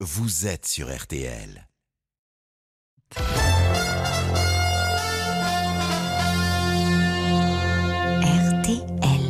vous êtes sur RTL. RTL.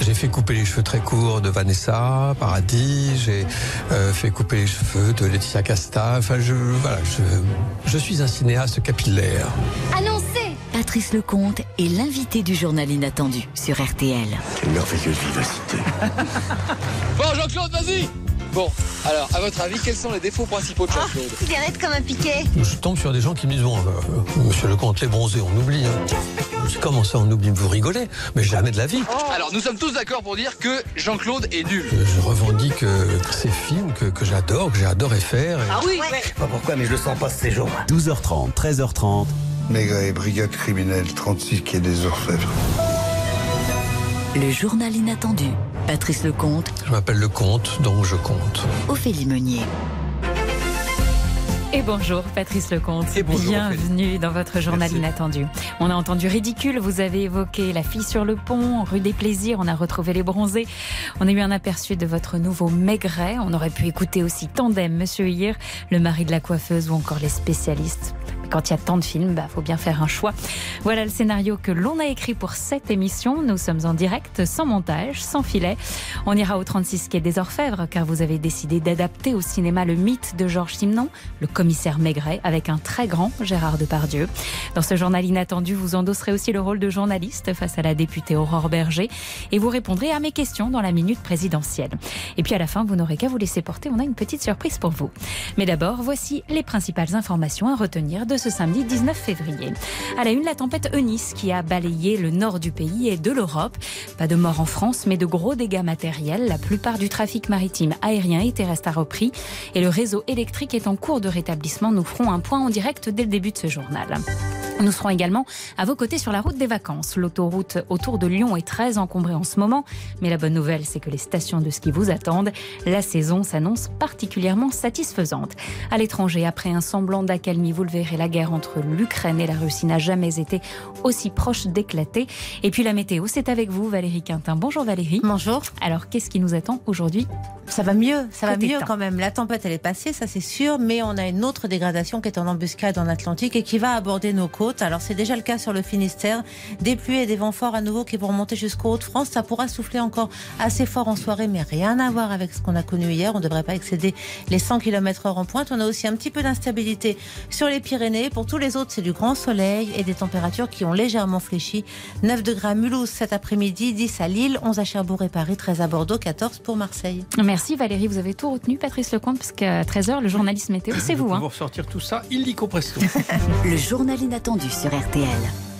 J'ai fait couper les cheveux très courts de Vanessa Paradis, j'ai euh, fait couper les cheveux de Laetitia Casta. Enfin, je, voilà, je, je suis un cinéaste capillaire. Annoncez Patrice Lecomte est l'invité du journal inattendu sur RTL. Quelle merveilleuse vivacité. Bon, Jean-Claude, vas-y Bon, alors, à votre avis, quels sont les défauts principaux de Jean-Claude Cigarette comme un piquet. Je tombe sur des gens qui me disent Bon, euh, monsieur Lecomte, les bronzés, on oublie. Hein. Comment ça, on oublie Vous rigolez Mais jamais de la vie. Alors, nous sommes tous d'accord pour dire que Jean-Claude est nul. Je, je revendique euh, ces films que, que j'adore, que j'ai adoré faire. et- Ah oui, Je sais pas pourquoi, mais je le sens pas ces jours. 12h30, 13h30, Maigret, brigade criminelle 36 quai des Orfèvres. Le journal inattendu. Patrice Lecomte, Je m'appelle Lecomte, donc je compte. Ophélie Meunier. Et bonjour Patrice Lecomte. Et bonjour, Bienvenue dans votre journal Merci. inattendu. On a entendu ridicule, vous avez évoqué la fille sur le pont, rue des plaisirs, on a retrouvé les bronzés. On a eu un aperçu de votre nouveau maigret. On aurait pu écouter aussi Tandem, Monsieur Hir, le mari de la coiffeuse ou encore les spécialistes. Quand il y a tant de films, bah, faut bien faire un choix. Voilà le scénario que l'on a écrit pour cette émission. Nous sommes en direct, sans montage, sans filet. On ira au 36 quai des Orfèvres, car vous avez décidé d'adapter au cinéma le mythe de Georges Simenon, le commissaire Maigret, avec un très grand Gérard Depardieu. Dans ce journal inattendu, vous endosserez aussi le rôle de journaliste face à la députée Aurore Berger, et vous répondrez à mes questions dans la minute présidentielle. Et puis à la fin, vous n'aurez qu'à vous laisser porter, on a une petite surprise pour vous. Mais d'abord, voici les principales informations à retenir de ce samedi 19 février. À la une, la tempête Eunice qui a balayé le nord du pays et de l'Europe. Pas de morts en France, mais de gros dégâts matériels. La plupart du trafic maritime, aérien et terrestre a repris et le réseau électrique est en cours de rétablissement. Nous ferons un point en direct dès le début de ce journal. Nous serons également à vos côtés sur la route des vacances. L'autoroute autour de Lyon est très encombrée en ce moment, mais la bonne nouvelle, c'est que les stations de ski vous attendent. La saison s'annonce particulièrement satisfaisante. À l'étranger, après un semblant d'accalmie, vous le verrez, la guerre entre l'Ukraine et la Russie n'a jamais été aussi proche d'éclater. Et puis la météo, c'est avec vous, Valérie Quintin. Bonjour Valérie. Bonjour, Alors, qu'est-ce qui nous attend aujourd'hui? Ça va mieux, ça va mieux temps. quand même. La tempête, elle est passée, ça c'est sûr, mais on a une autre dégradation qui est en embuscade en Atlantique et qui va aborder nos côtes. Alors c'est déjà le cas sur le Finistère. Des pluies et des vents forts à nouveau qui vont remonter jusqu'aux Hauts-de-France. Ça pourra souffler encore assez fort en soirée, mais rien à voir avec ce qu'on a connu hier. On ne devrait pas excéder les 100 km heure en pointe. On a aussi un petit peu d'instabilité sur les Pyrénées. Pour tous les autres, c'est du grand soleil et des températures qui ont légèrement fléchi. 9 degrés à Mulhouse cet après-midi, 10 à Lille, 11 à Cherbourg et Paris, 13 à Bordeaux, 14 pour Marseille. Merci Valérie, vous avez tout retenu, Patrice Lecomte, parce qu'à 13h, le journaliste météo, c'est vous. hein. Pour ressortir tout ça, illico presto. Le journal inattendu sur RTL.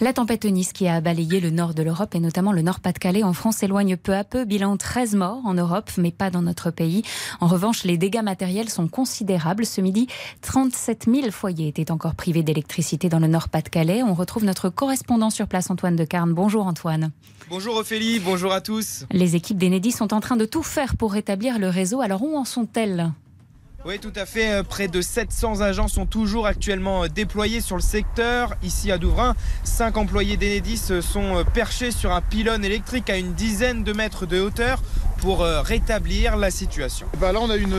La tempête Eunice qui a balayé le nord de l'Europe et notamment le nord-Pas-de-Calais en France s'éloigne peu à peu. Bilan 13 morts en Europe, mais pas dans notre pays. En revanche, les dégâts matériels sont considérables. Ce midi, 37 000 foyers étaient encore privés d'électricité dans le nord-Pas-de-Calais. On retrouve notre correspondant sur place, Antoine de Carne. Bonjour Antoine. Bonjour Ophélie, bonjour à tous. Les équipes d'Enedis sont en train de tout faire pour rétablir le réseau. Alors où en sont-elles? Oui, tout à fait. euh, Près de 700 agents sont toujours actuellement euh, déployés sur le secteur. Ici à Douvrin, 5 employés d'Enedis euh, sont perchés sur un pylône électrique à une dizaine de mètres de hauteur pour rétablir la situation. Bah là, on a une,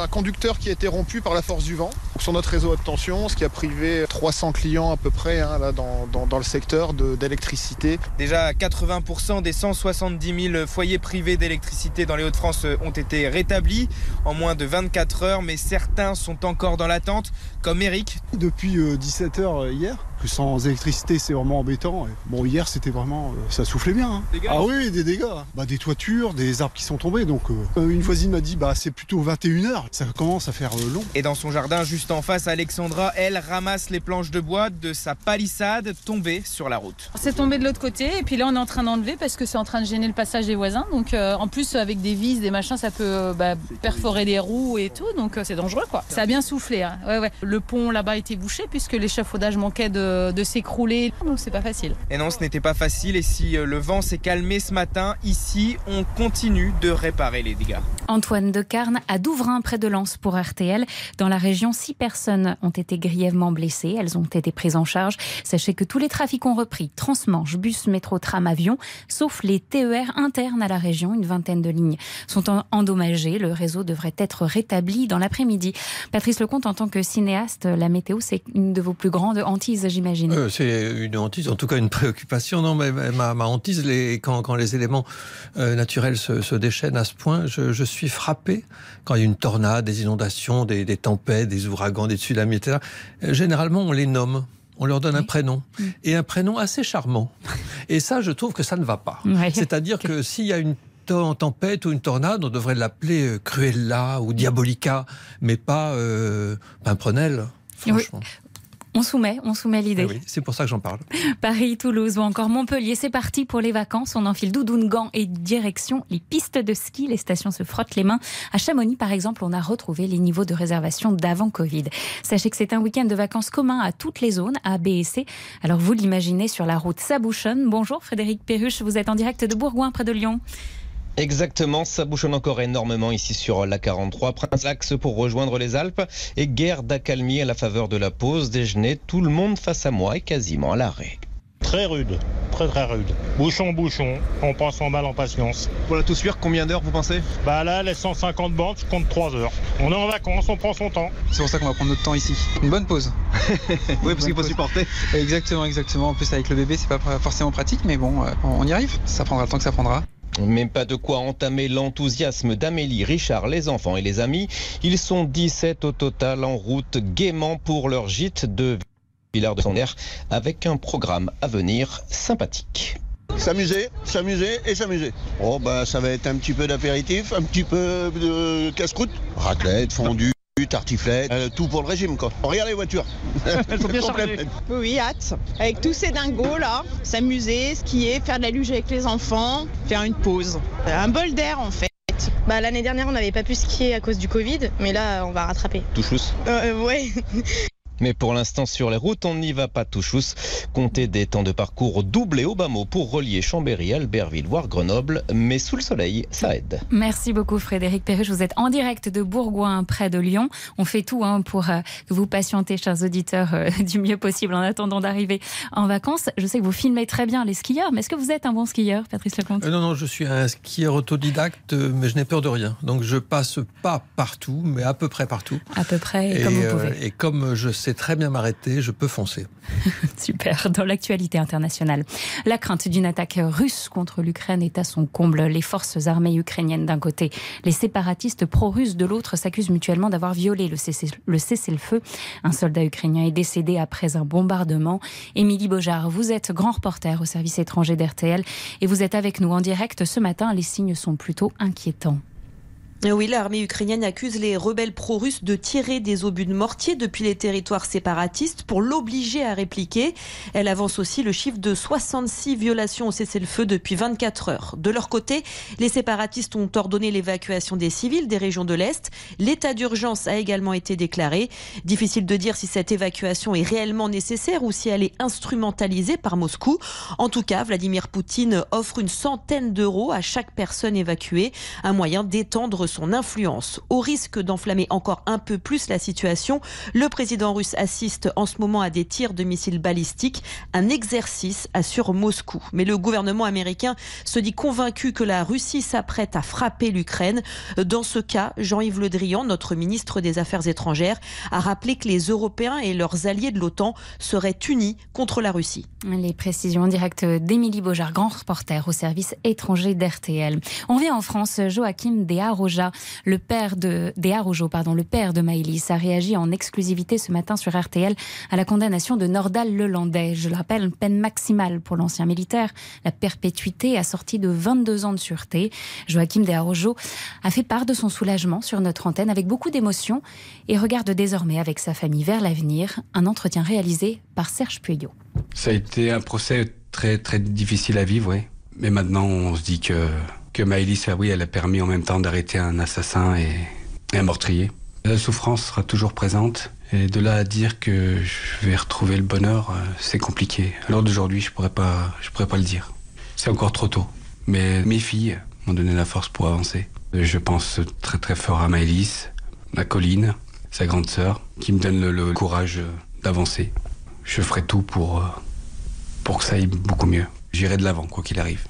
un conducteur qui a été rompu par la force du vent sur notre réseau haute tension, ce qui a privé 300 clients à peu près hein, là, dans, dans- dans le secteur d'électricité. Déjà, 80% des 170 000 foyers privés d'électricité dans les Hauts-de-France ont été rétablis en moins de 24 heures, mais certains sont encore dans l'attente, comme Eric, depuis 17h hier. Que sans électricité, c'est vraiment embêtant. Et Bon, hier, c'était vraiment. euh, ça soufflait bien. hein. Dégâts Ah oui, des dégâts. Bah, des toitures, des arbres qui sont tombés. Donc, euh, une voisine m'a dit, bah, c'est plutôt 21h. Ça commence à faire euh, long. Et dans son jardin, juste en face, Alexandra, elle ramasse les planches de bois de sa palissade tombée sur la route. C'est tombé de l'autre côté et puis là on est en train d'enlever parce que c'est en train de gêner le passage des voisins. Donc euh, en plus avec des vis, des machins, ça peut euh, bah, perforer les roues et tout. Donc euh, c'est dangereux quoi. Ça a bien soufflé. hein. Ouais, ouais. Le pont là-bas était bouché puisque l'échafaudage manquait de s'écrouler. Donc c'est pas facile. Et non, ce n'était pas facile. Et si euh, le vent s'est calmé ce matin, ici, on continue de réparer les dégâts. Antoine de Carne à Douvrin, près de Lens, pour RTL. Dans la région, six personnes ont été grièvement blessées. Elles ont été prises en charge. Sachez que tous les trafics ont repris. Transmanche, bus, métro, tram, avion, sauf les TER internes à la région. Une vingtaine de lignes sont endommagées. Le réseau devrait être rétabli dans l'après-midi. Patrice Lecomte, en tant que cinéaste, la météo, c'est une de vos plus grandes hantises, j'imagine. Euh, c'est une hantise, en tout cas une préoccupation. Non, mais ma, hantise, quand, les éléments euh, naturels se, déchaînent à ce point, je, suis frappé quand il y a une tornade, des inondations, des, des tempêtes, des ouragans, des tsunamis, etc. Euh, généralement, on les nomme. On leur donne oui. un prénom. Et un prénom assez charmant. Et ça, je trouve que ça ne va pas. Oui. C'est-à-dire que s'il y a une tempête ou une tornade, on devrait l'appeler euh, Cruella ou Diabolica, mais pas euh, Pimprenel, franchement. On soumet, on soumet l'idée. Oui, c'est pour ça que j'en parle. Paris, Toulouse ou encore Montpellier, c'est parti pour les vacances. On enfile doudoune, gants et direction les pistes de ski. Les stations se frottent les mains. À Chamonix, par exemple, on a retrouvé les niveaux de réservation d'avant Covid. Sachez que c'est un week-end de vacances commun à toutes les zones, A, B et C. Alors vous l'imaginez sur la route Sabouchonne. Bonjour Frédéric Perruche, vous êtes en direct de Bourgoin, près de Lyon. Exactement, ça bouchonne encore énormément ici sur la 43. Prince l'axe pour rejoindre les Alpes et guerre d'accalmie à la faveur de la pause déjeuner. Tout le monde face à moi est quasiment à l'arrêt. Très rude, très très rude. Bouchon, bouchon, on passe en mal en patience. Voilà tout suivre, combien d'heures vous pensez? Bah là, les 150 bandes, je compte 3 heures. On est en vacances, on prend son temps. C'est pour ça qu'on va prendre notre temps ici. Une bonne pause. oui, parce qu'il faut supporter. Exactement, exactement. En plus, avec le bébé, c'est pas forcément pratique, mais bon, on y arrive. Ça prendra le temps que ça prendra. Mais pas de quoi entamer l'enthousiasme d'Amélie, Richard, les enfants et les amis. Ils sont 17 au total en route gaiement pour leur gîte de Villard de Sonner avec un programme à venir sympathique. S'amuser, s'amuser et s'amuser. Oh bah ça va être un petit peu d'apéritif, un petit peu de casse-croûte, raclette, fondue. Tartiflette, euh, tout pour le régime quoi. Regarde les voitures. Elles sont bien chargées. Oui, hâte. Avec tous ces dingos là, s'amuser, skier, faire de la luge avec les enfants, faire une pause. Un bol d'air en fait. Bah, L'année dernière, on n'avait pas pu skier à cause du Covid, mais là, on va rattraper. Tout chousse euh, Ouais. Mais pour l'instant, sur les routes, on n'y va pas tout chousse. Comptez des temps de parcours doublés au bas mot pour relier Chambéry, Albertville, voire Grenoble. Mais sous le soleil, ça aide. Merci beaucoup, Frédéric Perruche. Vous êtes en direct de Bourgoin, près de Lyon. On fait tout hein, pour euh, que vous patientez, chers auditeurs, euh, du mieux possible en attendant d'arriver en vacances. Je sais que vous filmez très bien les skieurs, mais est-ce que vous êtes un bon skieur, Patrice Lecomte? Euh, Non, non, je suis un skieur autodidacte, mais je n'ai peur de rien. Donc je passe pas partout, mais à peu près partout. À peu près, et, comme vous pouvez. et comme je sais très bien m'arrêter, je peux foncer. Super. Dans l'actualité internationale, la crainte d'une attaque russe contre l'Ukraine est à son comble. Les forces armées ukrainiennes d'un côté, les séparatistes pro-russes de l'autre s'accusent mutuellement d'avoir violé le cessez-le-feu. Un soldat ukrainien est décédé après un bombardement. Émilie Beaujard, vous êtes grand reporter au service étranger d'RTL et vous êtes avec nous en direct ce matin. Les signes sont plutôt inquiétants. Oui, l'armée ukrainienne accuse les rebelles pro-russes de tirer des obus de mortier depuis les territoires séparatistes pour l'obliger à répliquer. Elle avance aussi le chiffre de 66 violations au cessez-le-feu depuis 24 heures. De leur côté, les séparatistes ont ordonné l'évacuation des civils des régions de l'Est. L'état d'urgence a également été déclaré. Difficile de dire si cette évacuation est réellement nécessaire ou si elle est instrumentalisée par Moscou. En tout cas, Vladimir Poutine offre une centaine d'euros à chaque personne évacuée, un moyen d'étendre son influence. Au risque d'enflammer encore un peu plus la situation, le président russe assiste en ce moment à des tirs de missiles balistiques, un exercice assure Moscou. Mais le gouvernement américain se dit convaincu que la Russie s'apprête à frapper l'Ukraine. Dans ce cas, Jean-Yves Le Drian, notre ministre des Affaires étrangères, a rappelé que les Européens et leurs alliés de l'OTAN seraient unis contre la Russie. Les précisions en direct d'Émilie Beaujard, grand reporter au service étranger d'RTL. On vient en France, Joachim Le père de Desarrojo, pardon, le père de Maëlys, a réagi en exclusivité ce matin sur RTL à la condamnation de Nordal Lelandais. Je le rappelle, une peine maximale pour l'ancien militaire, la perpétuité assortie de 22 ans de sûreté. Joachim Desarrojo a fait part de son soulagement sur notre antenne avec beaucoup d'émotion et regarde désormais avec sa famille vers l'avenir. Un entretien réalisé par Serge Pueyo. Ça a été un procès très très difficile à vivre, oui. Mais maintenant, on se dit que que Maëlys, elle a permis en même temps d'arrêter un assassin et, un meurtrier. La souffrance sera toujours présente. Et de là à dire que je vais retrouver le bonheur, euh, c'est compliqué. Alors d'aujourd'hui, je pourrais pas, je pourrais pas le dire. C'est encore trop tôt. Mais mes filles m'ont donné la force pour avancer. Je pense très très fort à Maëlys, à Colline, sa grande sœur, qui me donne le, le courage d'avancer. Je ferai tout pour, euh, pour que ça aille beaucoup mieux. J'irai de l'avant, quoi qu'il arrive.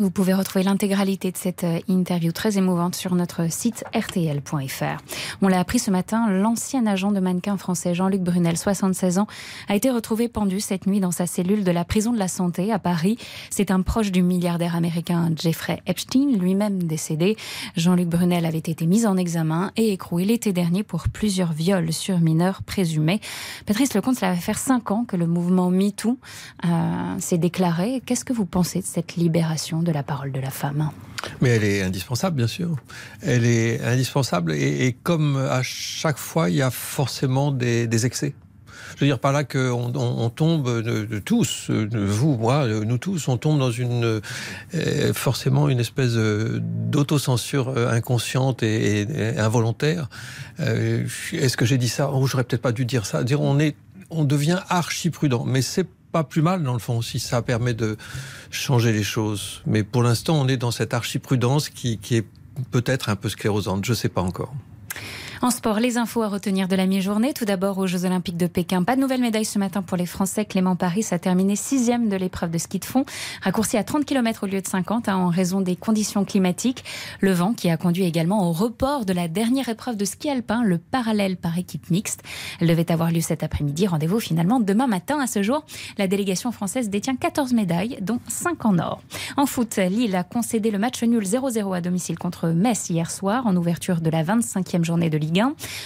Vous pouvez retrouver l'intégralité de cette euh, interview très émouvante sur notre site rtl.fr. On l'a appris ce matin, l'ancien agent de mannequin français Jean-Luc Brunel, 76 ans, a été retrouvé pendu cette nuit dans sa cellule de la prison de la santé à Paris. C'est un proche du milliardaire américain Jeffrey Epstein, lui-même décédé. Jean-Luc Brunel avait été mis en examen et écroué l'été dernier pour plusieurs viols sur mineurs présumés. Patrice Lecomte, cela va faire cinq ans que le mouvement MeToo euh, s'est déclaré. Qu'est-ce que vous pensez de cette libération de la parole de la femme. Mais elle est indispensable, bien sûr. Elle est indispensable et, comme à chaque fois, il y a forcément des, excès. Je veux dire par là qu'on on, tombe de, de tous, de vous, moi, nous tous, on tombe dans une euh, forcément une espèce d'autocensure inconsciente et, involontaire. Euh, Est-ce que j'ai dit ça? Oh, J'aurais peut-être pas dû dire ça. Dire on est, on devient archi prudent, mais c'est pas plus mal dans le fond si ça permet de changer les choses. Mais pour l'instant, on est dans cette archiprudence qui, qui est peut-être un peu sclérosante. Je sais pas encore. En sport, les infos à retenir de la mi-journée. Tout d'abord aux Jeux Olympiques de Pékin. Pas de nouvelle médaille ce matin pour les Français. Clément Paris a terminé sixième de l'épreuve de ski de fond, raccourci à 30 km au lieu de 50 hein, en raison des conditions climatiques. Le vent qui a conduit également au report de la dernière épreuve de ski alpin, le parallèle par équipe mixte. Elle devait avoir lieu cet après-midi. Rendez-vous finalement demain matin. À ce jour, la délégation française détient 14 médailles, dont 5 en or. En foot, Lille a concédé le match nul 0-0 à domicile contre Metz hier soir en ouverture de la 25e journée de Ligue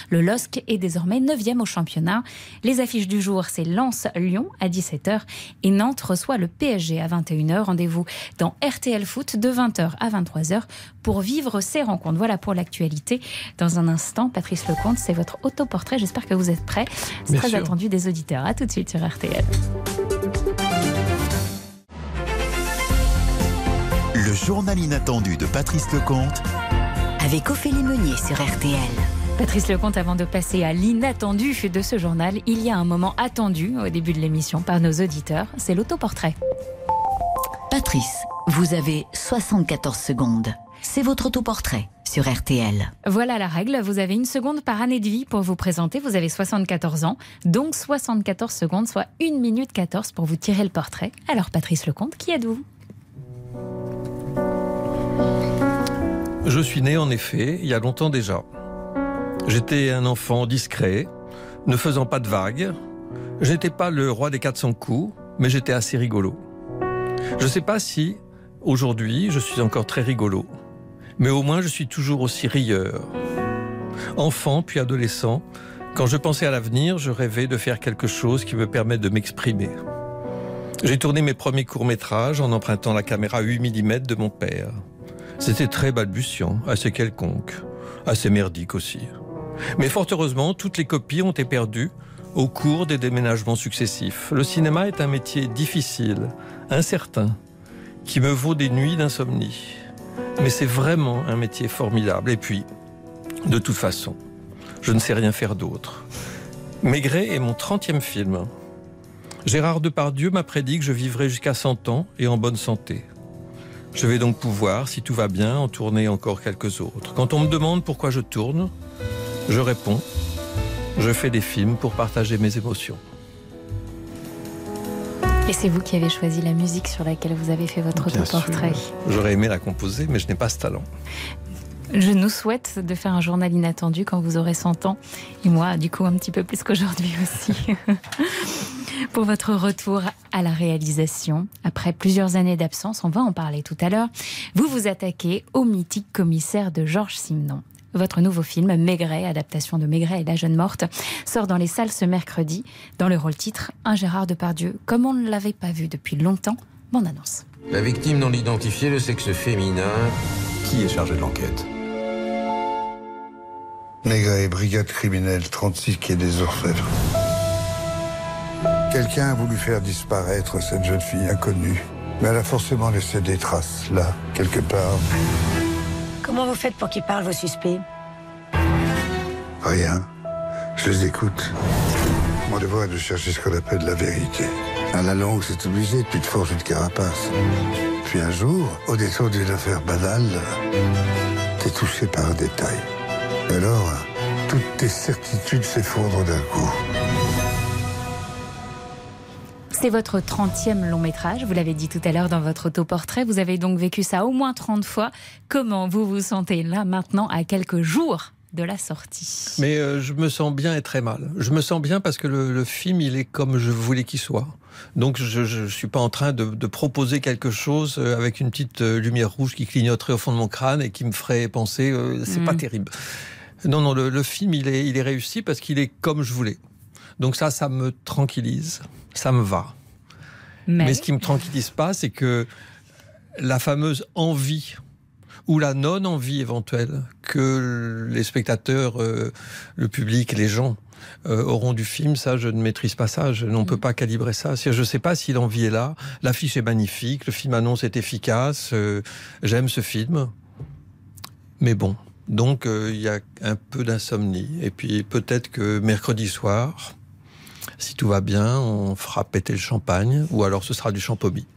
le LOSC est désormais 9e au championnat. Les affiches du jour, c'est Lens-Lyon à 17h et Nantes reçoit le PSG à 21h. Rendez-vous dans RTL Foot de 20h à 23h pour vivre ces rencontres. Voilà pour l'actualité. Dans un instant, Patrice Lecomte, c'est votre autoportrait. J'espère que vous êtes prêts. C'est très sûr. attendu des auditeurs. À tout de suite sur RTL. Le journal inattendu de Patrice Lecomte avec Ophélie Meunier sur RTL. Patrice Lecomte, avant de passer à l'inattendu de ce journal, il y a un moment attendu au début de l'émission par nos auditeurs, c'est l'autoportrait. Patrice, vous avez 74 secondes. C'est votre autoportrait sur RTL. Voilà la règle, vous avez une seconde par année de vie pour vous présenter, vous avez 74 ans, donc 74 secondes, soit 1 minute 14 pour vous tirer le portrait. Alors Patrice Lecomte, qui êtes-vous? Je suis né en effet, il y a longtemps déjà. J'étais un enfant discret, ne faisant pas de vagues. Je n'étais pas le roi des 400 coups, mais j'étais assez rigolo. Je ne sais pas si, aujourd'hui, je suis encore très rigolo, mais au moins je suis toujours aussi rieur. Enfant puis adolescent, quand je pensais à l'avenir, je rêvais de faire quelque chose qui me permette de m'exprimer. J'ai tourné mes premiers courts-métrages en empruntant la caméra 8 mm de mon père. C'était très balbutiant, assez quelconque, assez merdique aussi. Mais fort heureusement, toutes les copies ont été perdues au cours des déménagements successifs. Le cinéma est un métier difficile, incertain, qui me vaut des nuits d'insomnie. Mais c'est vraiment un métier formidable. Et puis, de toute façon, je ne sais rien faire d'autre. Maigret est mon 30e film. Gérard Depardieu m'a prédit que je vivrai jusqu'à 100 ans et en bonne santé. Je vais donc pouvoir, si tout va bien, en tourner encore quelques autres. Quand on me demande pourquoi je tourne, je réponds, je fais des films pour partager mes émotions. Et c'est vous qui avez choisi la musique sur laquelle vous avez fait votre autoportrait. J'aurais aimé la composer, mais je n'ai pas ce talent. Je nous souhaite de faire un journal inattendu quand vous aurez 100 ans. Et moi, du coup, un petit peu plus qu'aujourd'hui aussi. Pour votre retour à la réalisation, après plusieurs années d'absence, on va en parler tout à l'heure, vous vous attaquez au mythique commissaire de Georges Simenon. Votre nouveau film, Maigret, adaptation de Maigret et la jeune morte, sort dans les salles ce mercredi. Dans le rôle titre, un Gérard Depardieu, comme on ne l'avait pas vu depuis longtemps. Bonne annonce. La victime non identifiée, le sexe féminin. Qui est chargé de l'enquête? Maigret, brigade criminelle 36 qui est des Orfèvres. Quelqu'un a voulu faire disparaître cette jeune fille inconnue. Mais elle a forcément laissé des traces, là, quelque part. Comment vous faites pour qu'ils parlent, vos suspects rien. Je les écoute. Mon devoir est de chercher ce qu'on appelle la vérité. À la longue, c'est obligé, puis de force une carapace. Puis un jour, au détour d'une affaire banale, t'es touché par un détail. Et alors, toutes tes certitudes s'effondrent d'un coup. C'est votre 30e long métrage, vous l'avez dit tout à l'heure dans votre autoportrait. Vous avez donc vécu ça au moins 30 fois. Comment vous vous sentez là maintenant à quelques jours de la sortie? Mais euh, je me sens bien et très mal. Je me sens bien parce que le, le film, il est comme je voulais qu'il soit. Donc je ne suis pas en train de, de, proposer quelque chose euh, avec une petite euh, lumière rouge qui clignoterait au fond de mon crâne et qui me ferait penser euh, c'est mmh. pas terrible. Non, non, le, le, film, il est, il est réussi parce qu'il est comme je voulais. Donc ça, ça me tranquillise, ça me va. Mais, Mais ce qui me tranquillise pas, c'est que la fameuse envie ou la non-envie éventuelle que les spectateurs, euh, le public, les gens euh, auront du film, ça je ne maîtrise pas ça, je n'on peut pas calibrer ça. Je ne sais pas si l'envie est là, l'affiche est magnifique, le film annonce est efficace, euh, j'aime ce film, mais bon. Donc il y a un peu d'insomnie et puis peut-être que mercredi soir, si tout va bien, on fera péter le champagne ou alors ce sera du champomis.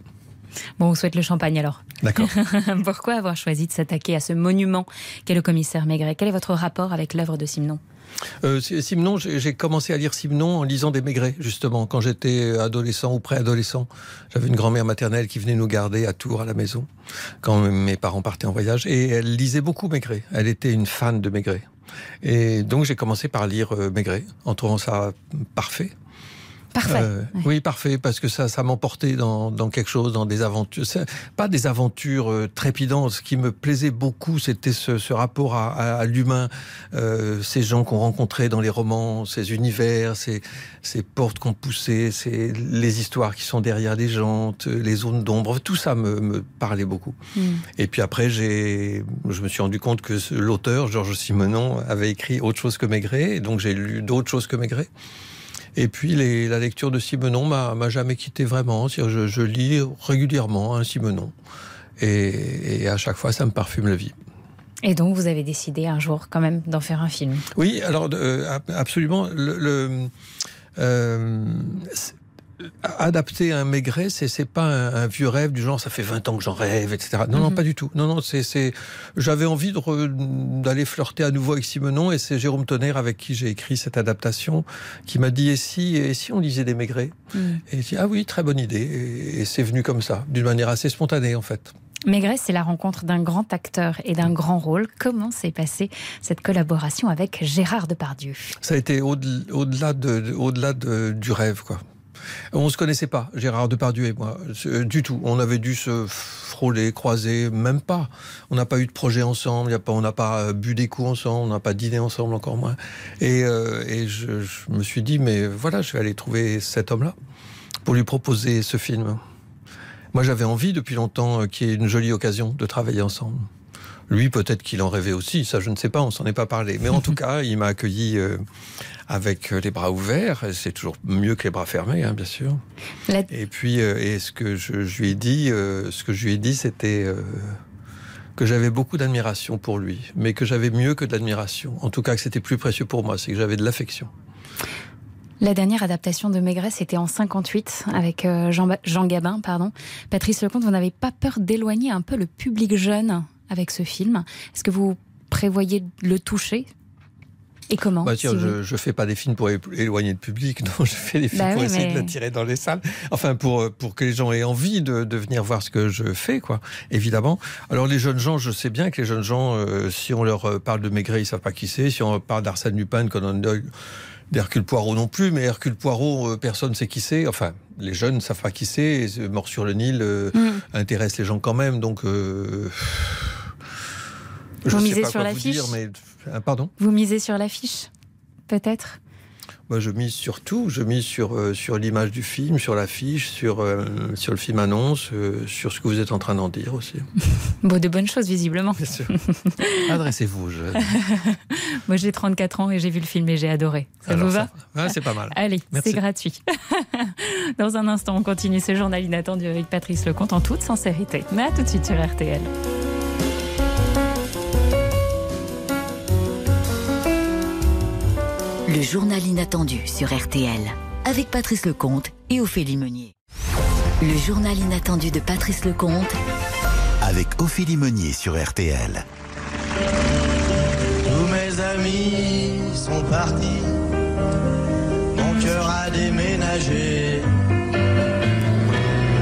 Bon, on souhaite le champagne alors. D'accord. Pourquoi avoir choisi de s'attaquer à ce monument qu'est le commissaire Maigret? Quel est votre rapport avec l'œuvre de Simenon euh, Simenon, j'ai commencé à lire Simenon en lisant des Maigret, justement, quand j'étais adolescent ou préadolescent. J'avais une grand-mère maternelle qui venait nous garder à Tours, à la maison, quand mes parents partaient en voyage, et elle lisait beaucoup Maigret. Elle était une fan de Maigret. Et donc j'ai commencé par lire euh, Maigret, en trouvant ça parfait. Parfait. Euh, ouais. Oui, parfait, parce que ça, ça m'emportait dans, dans quelque chose, dans des aventures. Pas des aventures euh, trépidantes. Ce qui me plaisait beaucoup, c'était ce, ce, rapport à, à, à l'humain, euh, ces gens qu'on rencontrait dans les romans, ces univers, ces, ces portes qu'on poussait, ces, les histoires qui sont derrière les jantes, les zones d'ombre. Tout ça me, me, parlait beaucoup. Mm. Et puis après, j'ai, je me suis rendu compte que l'auteur, Georges Simenon, avait écrit autre chose que Maigret, et donc j'ai lu d'autres choses que Maigret. Et puis les, la lecture de Simenon m'a jamais quitté vraiment. Je, je, lis régulièrement hein, Simenon. Et, et, à chaque fois, ça me parfume la vie. Et donc, vous avez décidé un jour quand même d'en faire un film? Oui, alors euh, absolument. Le, le euh, adapter un Maigret, c'est c'est pas un, un, vieux rêve du genre ça fait 20 ans que j'en rêve, etc. Non, mm -hmm. non, pas du tout. Non, non, c'est j'avais envie d'aller flirter à nouveau avec Simenon et c'est Jérôme Tonnerre avec qui j'ai écrit cette adaptation qui m'a dit et si et si on lisait des Maigrets mm. Et j'ai dit ah oui, très bonne idée et, et c'est venu comme ça, d'une manière assez spontanée en fait. Maigret, c'est la rencontre d'un grand acteur et d'un grand rôle. Comment s'est passée cette collaboration avec Gérard Depardieu? Ça a été au-delà au de, au -delà de, du rêve, quoi. On ne se connaissait pas, Gérard Depardieu et moi, du tout. On avait dû se frôler, croiser, même pas. On n'a pas eu de projet ensemble, y a pas, on n'a pas bu des coups ensemble, on n'a pas dîné ensemble, encore moins. Et, euh, je, me suis dit, mais voilà, je vais aller trouver cet homme-là pour lui proposer ce film. Moi, j'avais envie depuis longtemps qu'il y ait une jolie occasion de travailler ensemble. Lui, peut-être qu'il en rêvait aussi, ça je ne sais pas, on s'en est pas parlé. Mais en tout cas, il m'a accueilli euh, avec les bras ouverts. C'est toujours mieux que les bras fermés, hein, bien sûr. La... Et puis, euh, et ce que je, je, lui ai dit, euh, ce que je lui ai dit, c'était euh, que j'avais beaucoup d'admiration pour lui, mais que j'avais mieux que de l'admiration. En tout cas, que c'était plus précieux pour moi, c'est que j'avais de l'affection. La dernière adaptation de Maigret, c'était en 58 avec Jean, Jean Gabin, pardon. Patrice Lecomte, vous n'avez pas peur d'éloigner un peu le public jeune? Avec ce film Est-ce que vous prévoyez le toucher? Et comment bah, tiens, si je, vous... je fais pas des films pour éloigner le public, non, je fais des films bah pour oui, essayer mais... de l'attirer dans les salles. Enfin, pour pour que les gens aient envie de, de venir voir ce que je fais, quoi. Évidemment. Alors les jeunes gens, je sais bien que les jeunes gens, euh, si on leur parle de Maigret, ils savent pas qui c'est. Si on parle d'Arsène Lupin, Conan Doyle, d'Hercule Poirot non plus, mais Hercule Poirot, euh, personne ne sait qui c'est. Enfin, les jeunes ne savent pas qui c'est. Mort sur le Nil euh, mm. intéresse les gens quand même, donc. Euh, vous misez sur l'affiche mais... Pardon? Vous misez sur l'affiche, peut-être? Moi, je mise sur tout. Je mise sur, euh, sur l'image du film, sur l'affiche, sur, euh, sur le film annonce, euh, sur ce que vous êtes en train d'en dire aussi. bon, de bonnes choses, visiblement. Bien sûr. Adressez-vous. Moi, j'ai 34 ans et j'ai vu le film et j'ai adoré. Ça Alors, vous va? ouais, C'est pas mal. Allez, c'est gratuit. Dans un instant, on continue ce journal inattendu avec Patrice Lecomte en toute sincérité. Mais à tout de suite sur RTL. Le journal inattendu sur RTL avec Patrice Lecomte et Ophélie Meunier. Le journal inattendu de Patrice Lecomte avec Ophélie Meunier sur RTL. Tous mes amis sont partis, mon cœur a déménagé.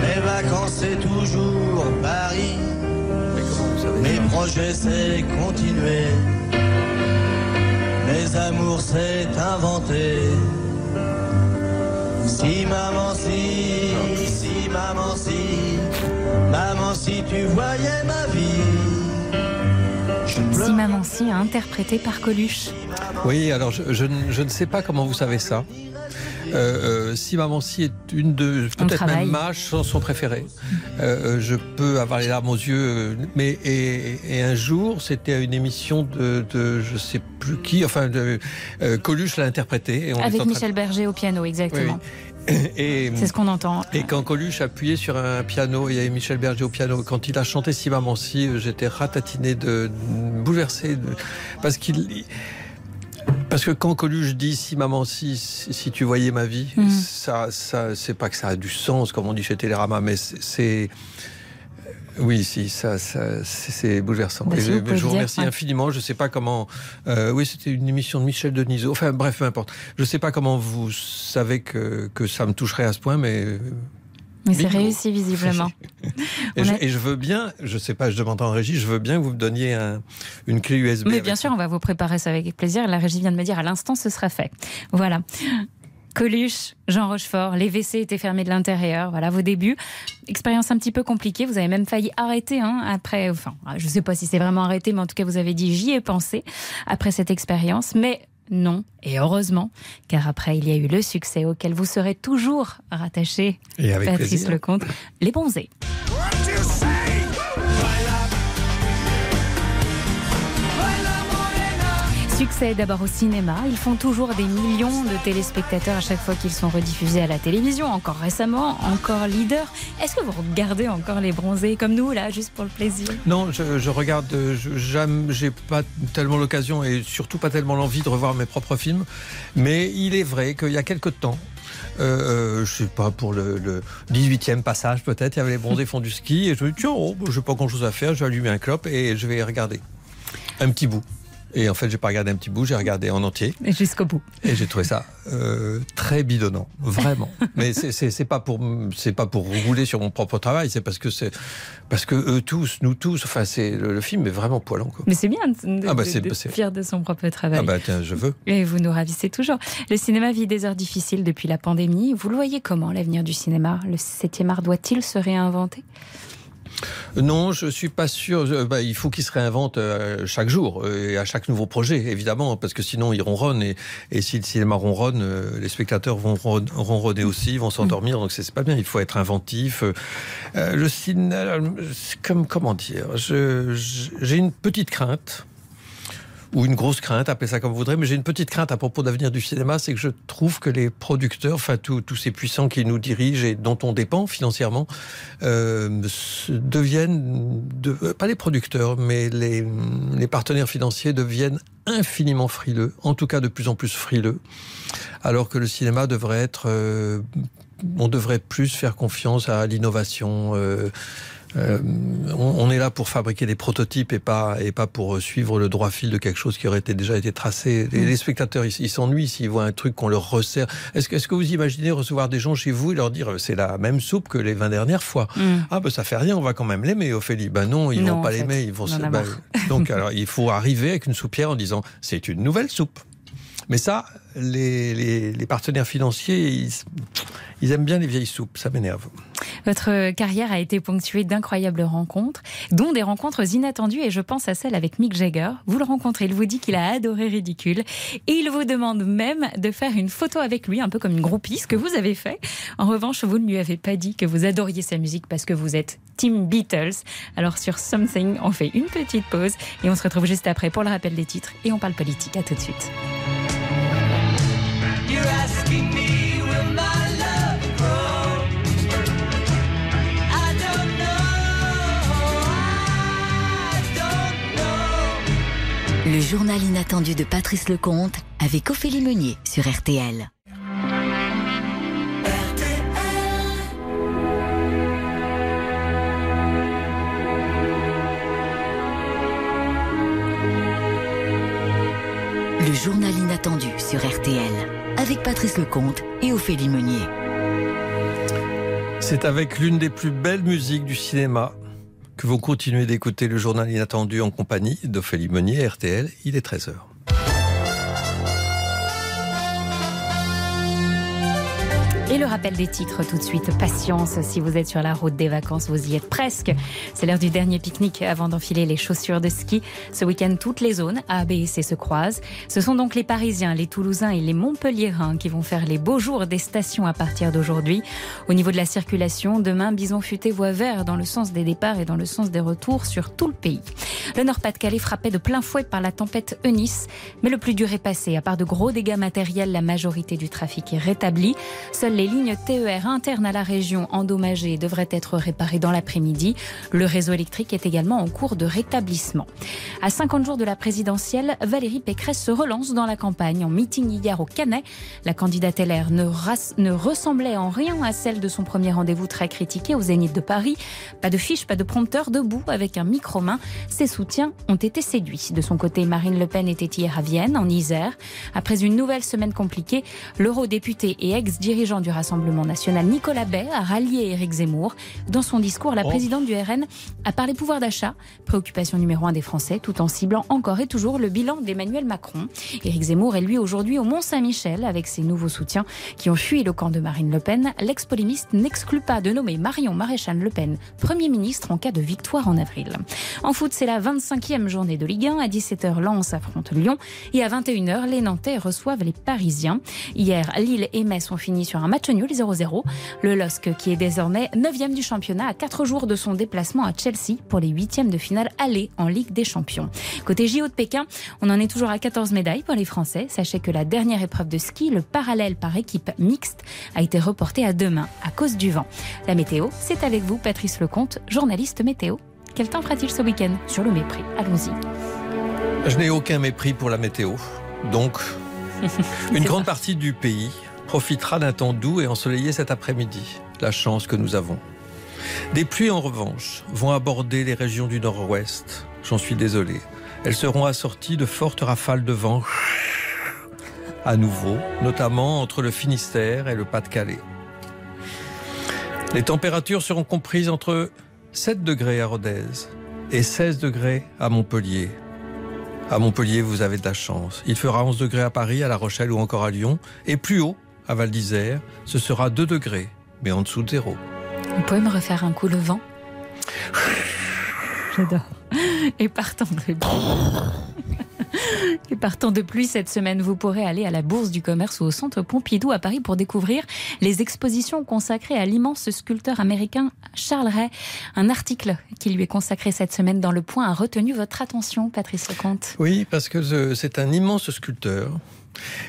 Mes vacances c'est toujours Paris, mes projets c'est continuer. Mes amours c'est inventer. Si maman si, si maman si, maman si tu voyais ma vie. Si Maman Si, interprété par Coluche. Oui, alors je, je ne- je ne sais pas comment vous savez ça. Euh, euh, si Maman Si est une de peut-être même ma chanson préférée. Euh, euh, je peux avoir les larmes aux yeux, euh, mais et, et un jour c'était à une émission de, de je sais plus qui, enfin de, euh, Coluche l'a interprété. Et on Avec Michel Berger au piano, exactement. Oui, C'est ce qu'on entend. et quand Coluche appuyait sur un piano, il y avait Michel Berger au piano. Quand il a chanté Si Maman Si, j'étais ratatiné de bouleversé de- parce qu'il parce que quand Coluche dit si maman si si tu voyais ma vie, Mhm. ça ça c'est pas que ça a du sens comme on dit chez Télérama, mais c'est- oui, si, ça, ça c'est bouleversant. Bah, si je, vous pouvez je vous le dire, remercie infiniment. Je sais pas comment. euh, oui, c'était une émission de Michel Denisot. Enfin, bref, peu importe. Je sais pas comment vous savez que, que ça me toucherait à ce point, mais. Mais c'est réussi visiblement. Et je, a- et je veux bien, je sais pas, je demande en régie, je veux bien que vous me donniez un- une clé USB. Mais bien sûr, on va vous préparer ça avec plaisir. La régie vient de me dire à l'instant, ce sera fait. Voilà. Coluche, Jean Rochefort, les WC étaient fermés de l'intérieur. Voilà vos débuts. Expérience un petit peu compliquée. Vous avez même failli arrêter hein, après. Enfin, je ne sais pas si c'est vraiment arrêté, mais en tout cas, vous avez dit j'y ai pensé après cette expérience. Mais non, et heureusement, car après, il y a eu le succès auquel vous serez toujours rattaché. Et avec Patrice plaisir. Lecomte, les bronzés. Succès d'abord au cinéma. Ils font toujours des millions de téléspectateurs à chaque fois qu'ils sont rediffusés à la télévision. Encore récemment, encore leader. Est-ce que vous regardez encore les bronzés comme nous, là, juste pour le plaisir? Non, je, je regarde, j'ai pas tellement l'occasion et surtout pas tellement l'envie de revoir mes propres films. Mais il est vrai qu'il y a quelque temps, euh, euh, je sais pas, pour le, le 18e passage peut-être, il y avait les bronzés font du ski et je me dis, tiens, oh, j'ai pas grand chose à faire, je vais allumer un clope et je vais regarder un petit bout. Et en fait, j'ai pas regardé un petit bout, j'ai regardé en entier. Et Jusqu'au bout. Et j'ai trouvé ça euh, très bidonnant, vraiment. Mais c'est- pas pour c'est pas pour rouler sur mon propre travail, c'est parce que c'est parce que eux tous, nous tous, enfin c'est le, le film est vraiment poilant quoi. Mais c'est bien de- Ah bah, de- c'est- fier de son propre travail. Ah bah tiens, je veux. Et vous nous ravissez toujours. Le cinéma vit des heures difficiles depuis la pandémie. Vous le voyez comment, l'avenir du cinéma? Le 7e art doit-il se réinventer? Non, je suis pas sûr. Bah, il faut qu'ils se réinventent euh, chaque jour euh, et à chaque nouveau projet, évidemment, parce que sinon ils ronronnent et, si le cinéma ronronne, euh, les spectateurs vont ron- ronronner aussi, vont s'endormir. Donc c'est pas bien. Il faut être inventif. Le cinéma, comme comment dire, j'ai une petite crainte. Ou une grosse crainte, appelez ça comme vous voudrez, mais j'ai une petite crainte à propos de l'avenir du cinéma, c'est que je trouve que les producteurs, enfin tous ces puissants qui nous dirigent et dont on dépend financièrement, euh, deviennent, de- euh, pas les producteurs, mais les, les partenaires financiers deviennent infiniment frileux, en tout cas de plus en plus frileux, alors que le cinéma devrait être, euh, on devrait plus faire confiance à l'innovation. euh, euh, on, on est là pour fabriquer des prototypes et pas et pas pour euh, suivre le droit fil de quelque chose qui aurait été déjà été tracé. Les, les spectateurs, ils s'ennuient s'ils voient un truc qu'on leur resserre. Est-ce que, vous imaginez recevoir des gens chez vous et leur dire euh, c'est la même soupe que les 20 dernières fois? Mm. Ah ben ça fait rien, on va quand même l'aimer, Ophélie. Ben non, ils Non, vont pas l'aimer, ils vont se. ben, marre. donc alors il faut arriver avec une soupière en disant c'est une nouvelle soupe. Mais ça, les, les, les partenaires financiers, ils, ils aiment bien les vieilles soupes, ça m'énerve. Votre carrière a été ponctuée d'incroyables rencontres, dont des rencontres inattendues, et je pense à celle avec Mick Jagger. Vous le rencontrez, il vous dit qu'il a adoré Ridicule, et il vous demande même de faire une photo avec lui, un peu comme une groupie, ce que vous avez fait. En revanche, vous ne lui avez pas dit que vous adoriez sa musique parce que vous êtes Team Beatles. Alors sur Something, on fait une petite pause, et on se retrouve juste après pour le rappel des titres, et on parle politique. À tout de suite. Le journal inattendu de Patrice Lecomte avec Ophélie Meunier sur RTL. Le journal inattendu sur RTL avec Patrice Lecomte et Ophélie Meunier. C'est avec l'une des plus belles musiques du cinéma que vous continuez d'écouter le journal inattendu en compagnie d'Ophélie Meunier, RTL. Il est 13h. Et le rappel des titres tout de suite. Patience, si vous êtes sur la route des vacances, vous y êtes presque. C'est l'heure du dernier pique-nique avant d'enfiler les chaussures de ski. Ce week-end, toutes les zones A, B et C se croisent. Ce sont donc les Parisiens, les Toulousains et les Montpelliérains qui vont faire les beaux jours des stations à partir d'aujourd'hui. Au niveau de la circulation, demain, Bison Futé voit vert dans le sens des départs et dans le sens des retours sur tout le pays. Le Nord-Pas-de-Calais frappé de plein fouet par la tempête Eunice, mais le plus dur est passé. À part de gros dégâts matériels, la majorité du trafic est rétablie. Seules les lignes TER internes à la région endommagées devraient être réparées dans l'après-midi. Le réseau électrique est également en cours de rétablissement. À 50 jours de la présidentielle, Valérie Pécresse se relance dans la campagne. En meeting hier au Canet, la candidate LR ne, ressemblait en rien à celle de son premier rendez-vous très critiqué au Zénith de Paris. Pas de fiche, pas de prompteur, debout avec un micro-main. Ses soutiens ont été séduits. De son côté, Marine Le Pen était hier à Vienne, en Isère. Après une nouvelle semaine compliquée, l'eurodéputé et ex-dirigeant du Rassemblement national Nicolas Bay a rallié Éric Zemmour. Dans son discours, la Oh. présidente du RN a parlé pouvoir d'achat, préoccupation numéro un des Français, tout en ciblant encore et toujours le bilan d'Emmanuel Macron. Éric Zemmour est lui aujourd'hui au Mont-Saint-Michel avec ses nouveaux soutiens qui ont fui le camp de Marine Le Pen. L'ex-polémiste n'exclut pas de nommer Marion Maréchal Le Pen Premier ministre en cas de victoire en avril. En foot, c'est la 25e journée de Ligue 1. À 17h, Lens affronte Lyon et à 21h, les Nantais reçoivent les Parisiens. Hier, Lille et Metz ont fini sur un match nul 0-0. Le LOSC, qui est désormais 9e du championnat, à 4 jours de son déplacement à Chelsea pour les 8e de finale aller en Ligue des Champions. Côté JO de Pékin, on en est toujours à 14 médailles pour les Français. Sachez que la dernière épreuve de ski, le parallèle par équipe mixte, a été reportée à demain à cause du vent. La météo, c'est avec vous, Patrice Lecomte, journaliste météo. Quel temps fera-t-il ce week-end Sur le mépris? Allons-y. Je n'ai aucun mépris pour la météo. Donc, une grande partie du pays profitera d'un temps doux et ensoleillé cet après-midi. La chance que nous avons. Des pluies, en revanche, vont aborder les régions du nord-ouest. J'en suis désolé. Elles seront assorties de fortes rafales de vent à nouveau, notamment entre le Finistère et le Pas-de-Calais. Les températures seront comprises entre 7 degrés à Rodez et 16 degrés à Montpellier. À Montpellier, vous avez de la chance. Il fera 11 degrés à Paris, à La Rochelle ou encore à Lyon. Et plus haut, à Val d'Isère, ce sera 2 degrés, mais en dessous de zéro. Vous pouvez me refaire un coup le vent J'adore. Et partant de Et partant de pluie cette semaine, vous pourrez aller à la Bourse du Commerce ou au Centre Pompidou à Paris pour découvrir les expositions consacrées à l'immense sculpteur américain Charles Ray. Un article qui lui est consacré cette semaine dans Le Point a retenu votre attention, Patrice Lecomte. Oui, parce que ce- c'est un immense sculpteur.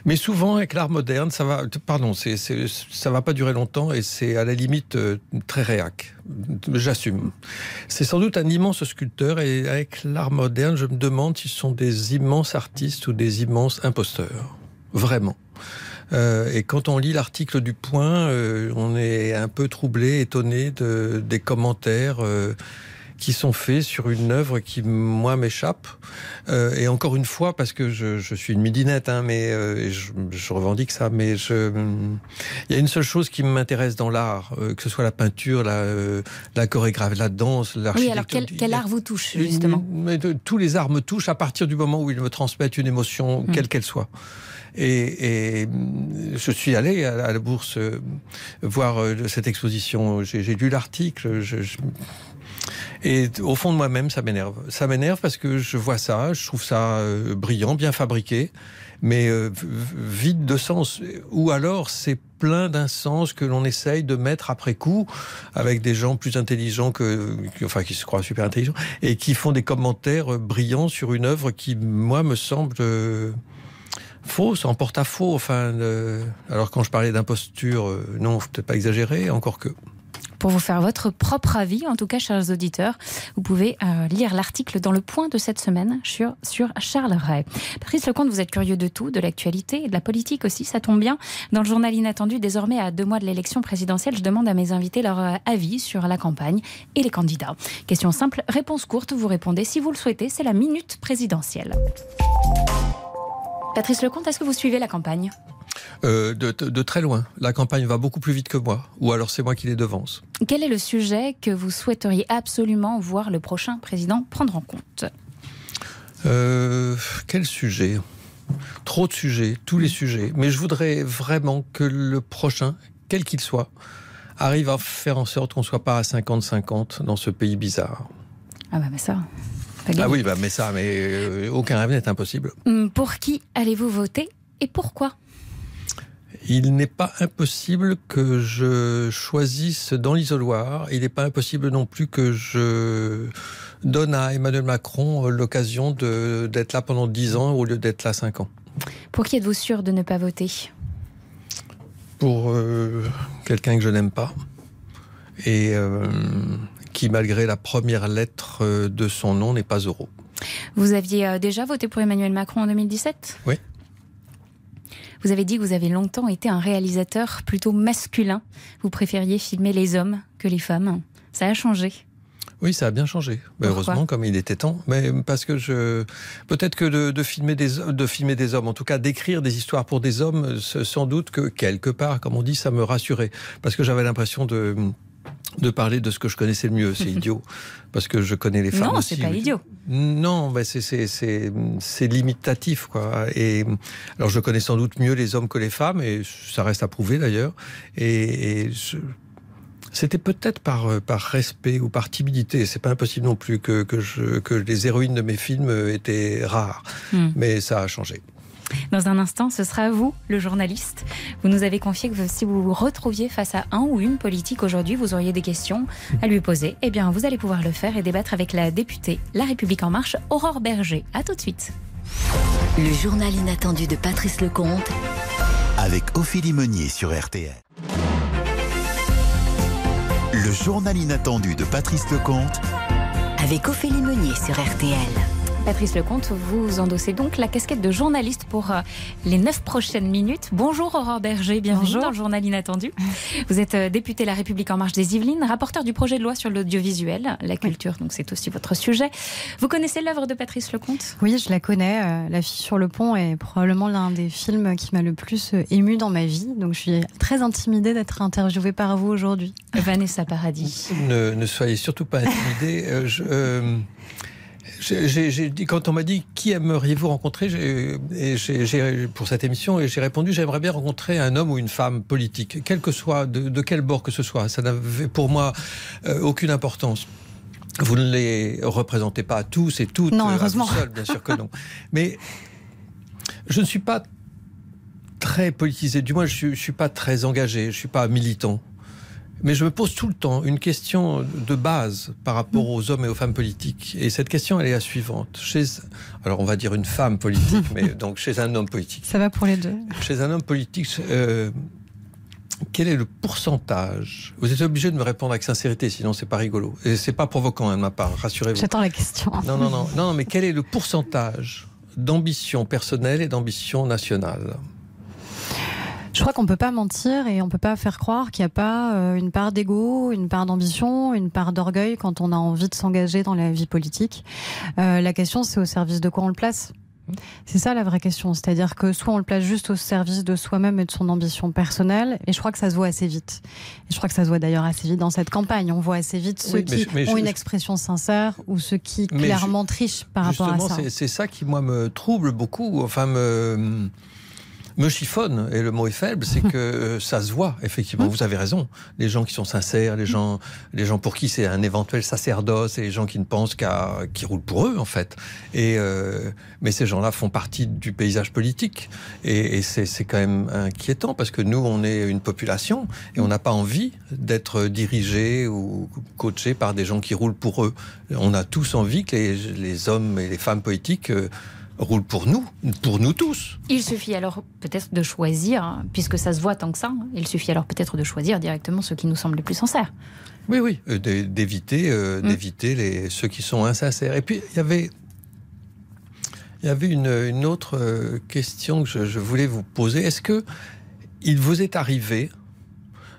Mais souvent, avec l'art moderne, ça va, pardon, ça va pas durer longtemps et c'est à la limite euh, très réac. J'assume. C'est sans doute un immense sculpteur et avec l'art moderne, je me demande s'ils sont des immenses artistes ou des immenses imposteurs. Vraiment. Euh, et quand on lit l'article du Point, euh, on est un peu troublé, étonné de, des commentaires qui sont faits sur une œuvre qui, moi, m'échappe. Euh, et encore une fois, parce que je, je suis une midinette, hein, mais euh, je, je revendique ça, mais je, il y a une seule chose qui m'intéresse dans l'art, euh, que ce soit la peinture, la, euh, la chorégraphie, la danse, Oui, l'architecture. alors quel, quel art vous touche, justement? mais de- tous les arts me touchent à partir du moment où ils me transmettent une émotion, Mm. quelle qu'elle soit. Et, et, je suis allé à, la bourse euh, voir euh, cette exposition. J'ai j'ai lu l'article. Je, je- et au fond de moi-même, ça m'énerve. Ça m'énerve parce que je vois ça, je trouve ça euh, brillant, bien fabriqué, mais euh, vide de sens. Ou alors c'est plein d'un sens que l'on essaye de mettre après coup avec des gens plus intelligents que, enfin qui se croient super intelligents et qui font des commentaires euh, brillants sur une œuvre qui moi me semble fausse, en porte-à-faux. Enfin, euh, alors quand je parlais d'imposture, non, faut peut-être pas exagérer, encore que. Pour vous faire votre propre avis. En tout cas, chers auditeurs, vous pouvez euh, lire l'article dans le point de cette semaine sur, Charles Ray. Patrice Lecomte, vous êtes curieux de tout, de l'actualité de la politique aussi, ça tombe bien. Dans le journal inattendu, désormais à deux mois de l'élection présidentielle, je demande à mes invités leur euh, avis sur la campagne et les candidats. Question simple, réponse courte, vous répondez si vous le souhaitez, c'est la minute présidentielle. Patrice Lecomte, est-ce que vous suivez la campagne? Euh, de, très loin. La campagne va beaucoup plus vite que moi. Ou alors c'est moi qui les devance. Quel est le sujet que vous souhaiteriez absolument voir le prochain président prendre en compte Euh, quel sujet? Trop de sujets, tous les sujets. Mais je voudrais vraiment que le prochain, quel qu'il soit, arrive à faire en sorte qu'on ne soit pas à 50-50 dans ce pays bizarre. Ah bah, mais ça. Ah oui, bah, mais ça, mais euh, aucun rêve n'est impossible. Hum, Pour qui allez-vous voter et pourquoi? Il n'est pas impossible que je choisisse dans l'isoloir. Il n'est pas impossible non plus que je donne à Emmanuel Macron l'occasion d'être là pendant 10 ans au lieu d'être là 5 ans. Pour qui êtes-vous sûr de ne pas voter? Pour euh, quelqu'un que je n'aime pas et euh, qui, malgré la première lettre euh, de son nom, n'est pas euro. Vous aviez déjà voté pour Emmanuel Macron en 2017 Oui. Vous avez dit que vous avez longtemps été un réalisateur plutôt masculin. Vous préfériez filmer les hommes que les femmes. Ça a changé. Oui, ça a bien changé. Mais heureusement, comme il était temps. Mais parce que je, peut-être que de, de filmer des, de filmer des hommes, en tout cas d'écrire des histoires pour des hommes, sans doute que quelque part, comme on dit, ça me rassurait, parce que j'avais l'impression de de parler de ce que je connaissais le mieux. C'est idiot, parce que je connais les femmes non, c'est pas idiot. Non, ben c'est c'est c'est c'est limitatif quoi. Et alors je connais sans doute mieux les hommes que les femmes et ça reste à prouver d'ailleurs. Et, c'était peut-être par par respect ou par timidité. C'est pas impossible non plus que que je que les héroïnes de mes films étaient rares, Hmm. mais ça a changé. Dans un instant, ce sera vous, le journaliste. Vous nous avez confié que si vous vous retrouviez face à un ou une politique aujourd'hui, vous auriez des questions à lui poser. Eh bien, vous allez pouvoir le faire et débattre avec la députée La République En Marche, Aurore Berger. À tout de suite. Le journal inattendu de Patrice Lecomte avec Ophélie Meunier sur RTL. Le journal inattendu de Patrice Lecomte avec Ophélie Meunier sur RTL. Patrice Lecomte, vous endossez donc la casquette de journaliste pour euh, les neuf prochaines minutes. Bonjour Aurore Berger, bienvenue Bonjour. dans le journal inattendu. Vous êtes euh, députée La République En Marche des Yvelines, rapporteur du projet de loi sur l'audiovisuel, la culture, donc c'est aussi votre sujet. Vous connaissez l'œuvre de Patrice Lecomte? Oui, je la connais. euh, La fille sur le pont est probablement l'un des films qui m'a le plus ému dans ma vie. Donc je suis très intimidée d'être interviewée par vous aujourd'hui. Vanessa Paradis. Ne, ne soyez surtout pas intimidés. Euh, je, euh, j'ai- dit quand on m'a dit qui aimeriez-vous rencontrer pour cette émission et j'ai répondu j'aimerais bien rencontrer un homme ou une femme politique, quel que soit de, de quel bord que ce soit. Ça n'avait pour moi euh, aucune importance. Vous ne les représentez pas tous et toutes Non, euh, heureusement. seuls, bien sûr que non. Mais je ne suis pas très politisé, du moins je ne suis pas très engagé, je ne suis pas militant. Mais je me pose tout le temps une question de base par rapport aux hommes et aux femmes politiques. Et cette question, elle est la suivante. Chez, alors on va dire une femme politique, mais donc chez un homme politique. Ça va pour les deux. Chez un homme politique, euh, quel est le pourcentage? Vous êtes obligé de me répondre avec sincérité, sinon c'est pas rigolo. Et c'est pas provoquant hein, de ma part, rassurez-vous. J'attends la question. Non, non, non, non, mais quel est le pourcentage d'ambition personnelle et d'ambition nationale? Je crois qu'on peut pas mentir et on peut pas faire croire qu'il n'y a pas euh, une part d'ego, une part d'ambition, une part d'orgueil quand on a envie de s'engager dans la vie politique. Euh, la question, c'est au service de quoi on le place? C'est ça la vraie question, c'est-à-dire que soit on le place juste au service de soi-même et de son ambition personnelle, et je crois que ça se voit assez vite. Et je crois que ça se voit d'ailleurs assez vite dans cette campagne. On voit assez vite ceux Oui, qui je- ont je- une expression sincère ou ceux qui clairement trichent par rapport à ça. c'est- c'est ça qui, moi, me trouble beaucoup, enfin, me, me chiffonne, et le mot est faible, c'est que euh, ça se voit, effectivement. Vous avez raison. Les gens qui sont sincères, les gens, les gens pour qui c'est un éventuel sacerdoce, et les gens qui ne pensent qu'à, qui roulent pour eux, en fait. Et, euh, mais ces gens-là font partie du paysage politique. Et, et c'est, c'est quand même inquiétant, parce que nous, on est une population, et on n'a pas envie d'être dirigé ou coaché par des gens qui roulent pour eux. On a tous envie que les, les hommes et les femmes politiques euh, roule pour nous, pour nous tous. Il suffit alors peut-être de choisir, hein, puisque ça se voit tant que ça, hein, il suffit alors peut-être de choisir directement ceux qui nous semblent les plus sincères. Oui, oui, euh, d'é- d'éviter, euh, Mm. d'éviter les ceux qui sont insincères. Et puis il y avait, il y avait une, une autre euh, question que je, je voulais vous poser. Est-ce que il vous est arrivé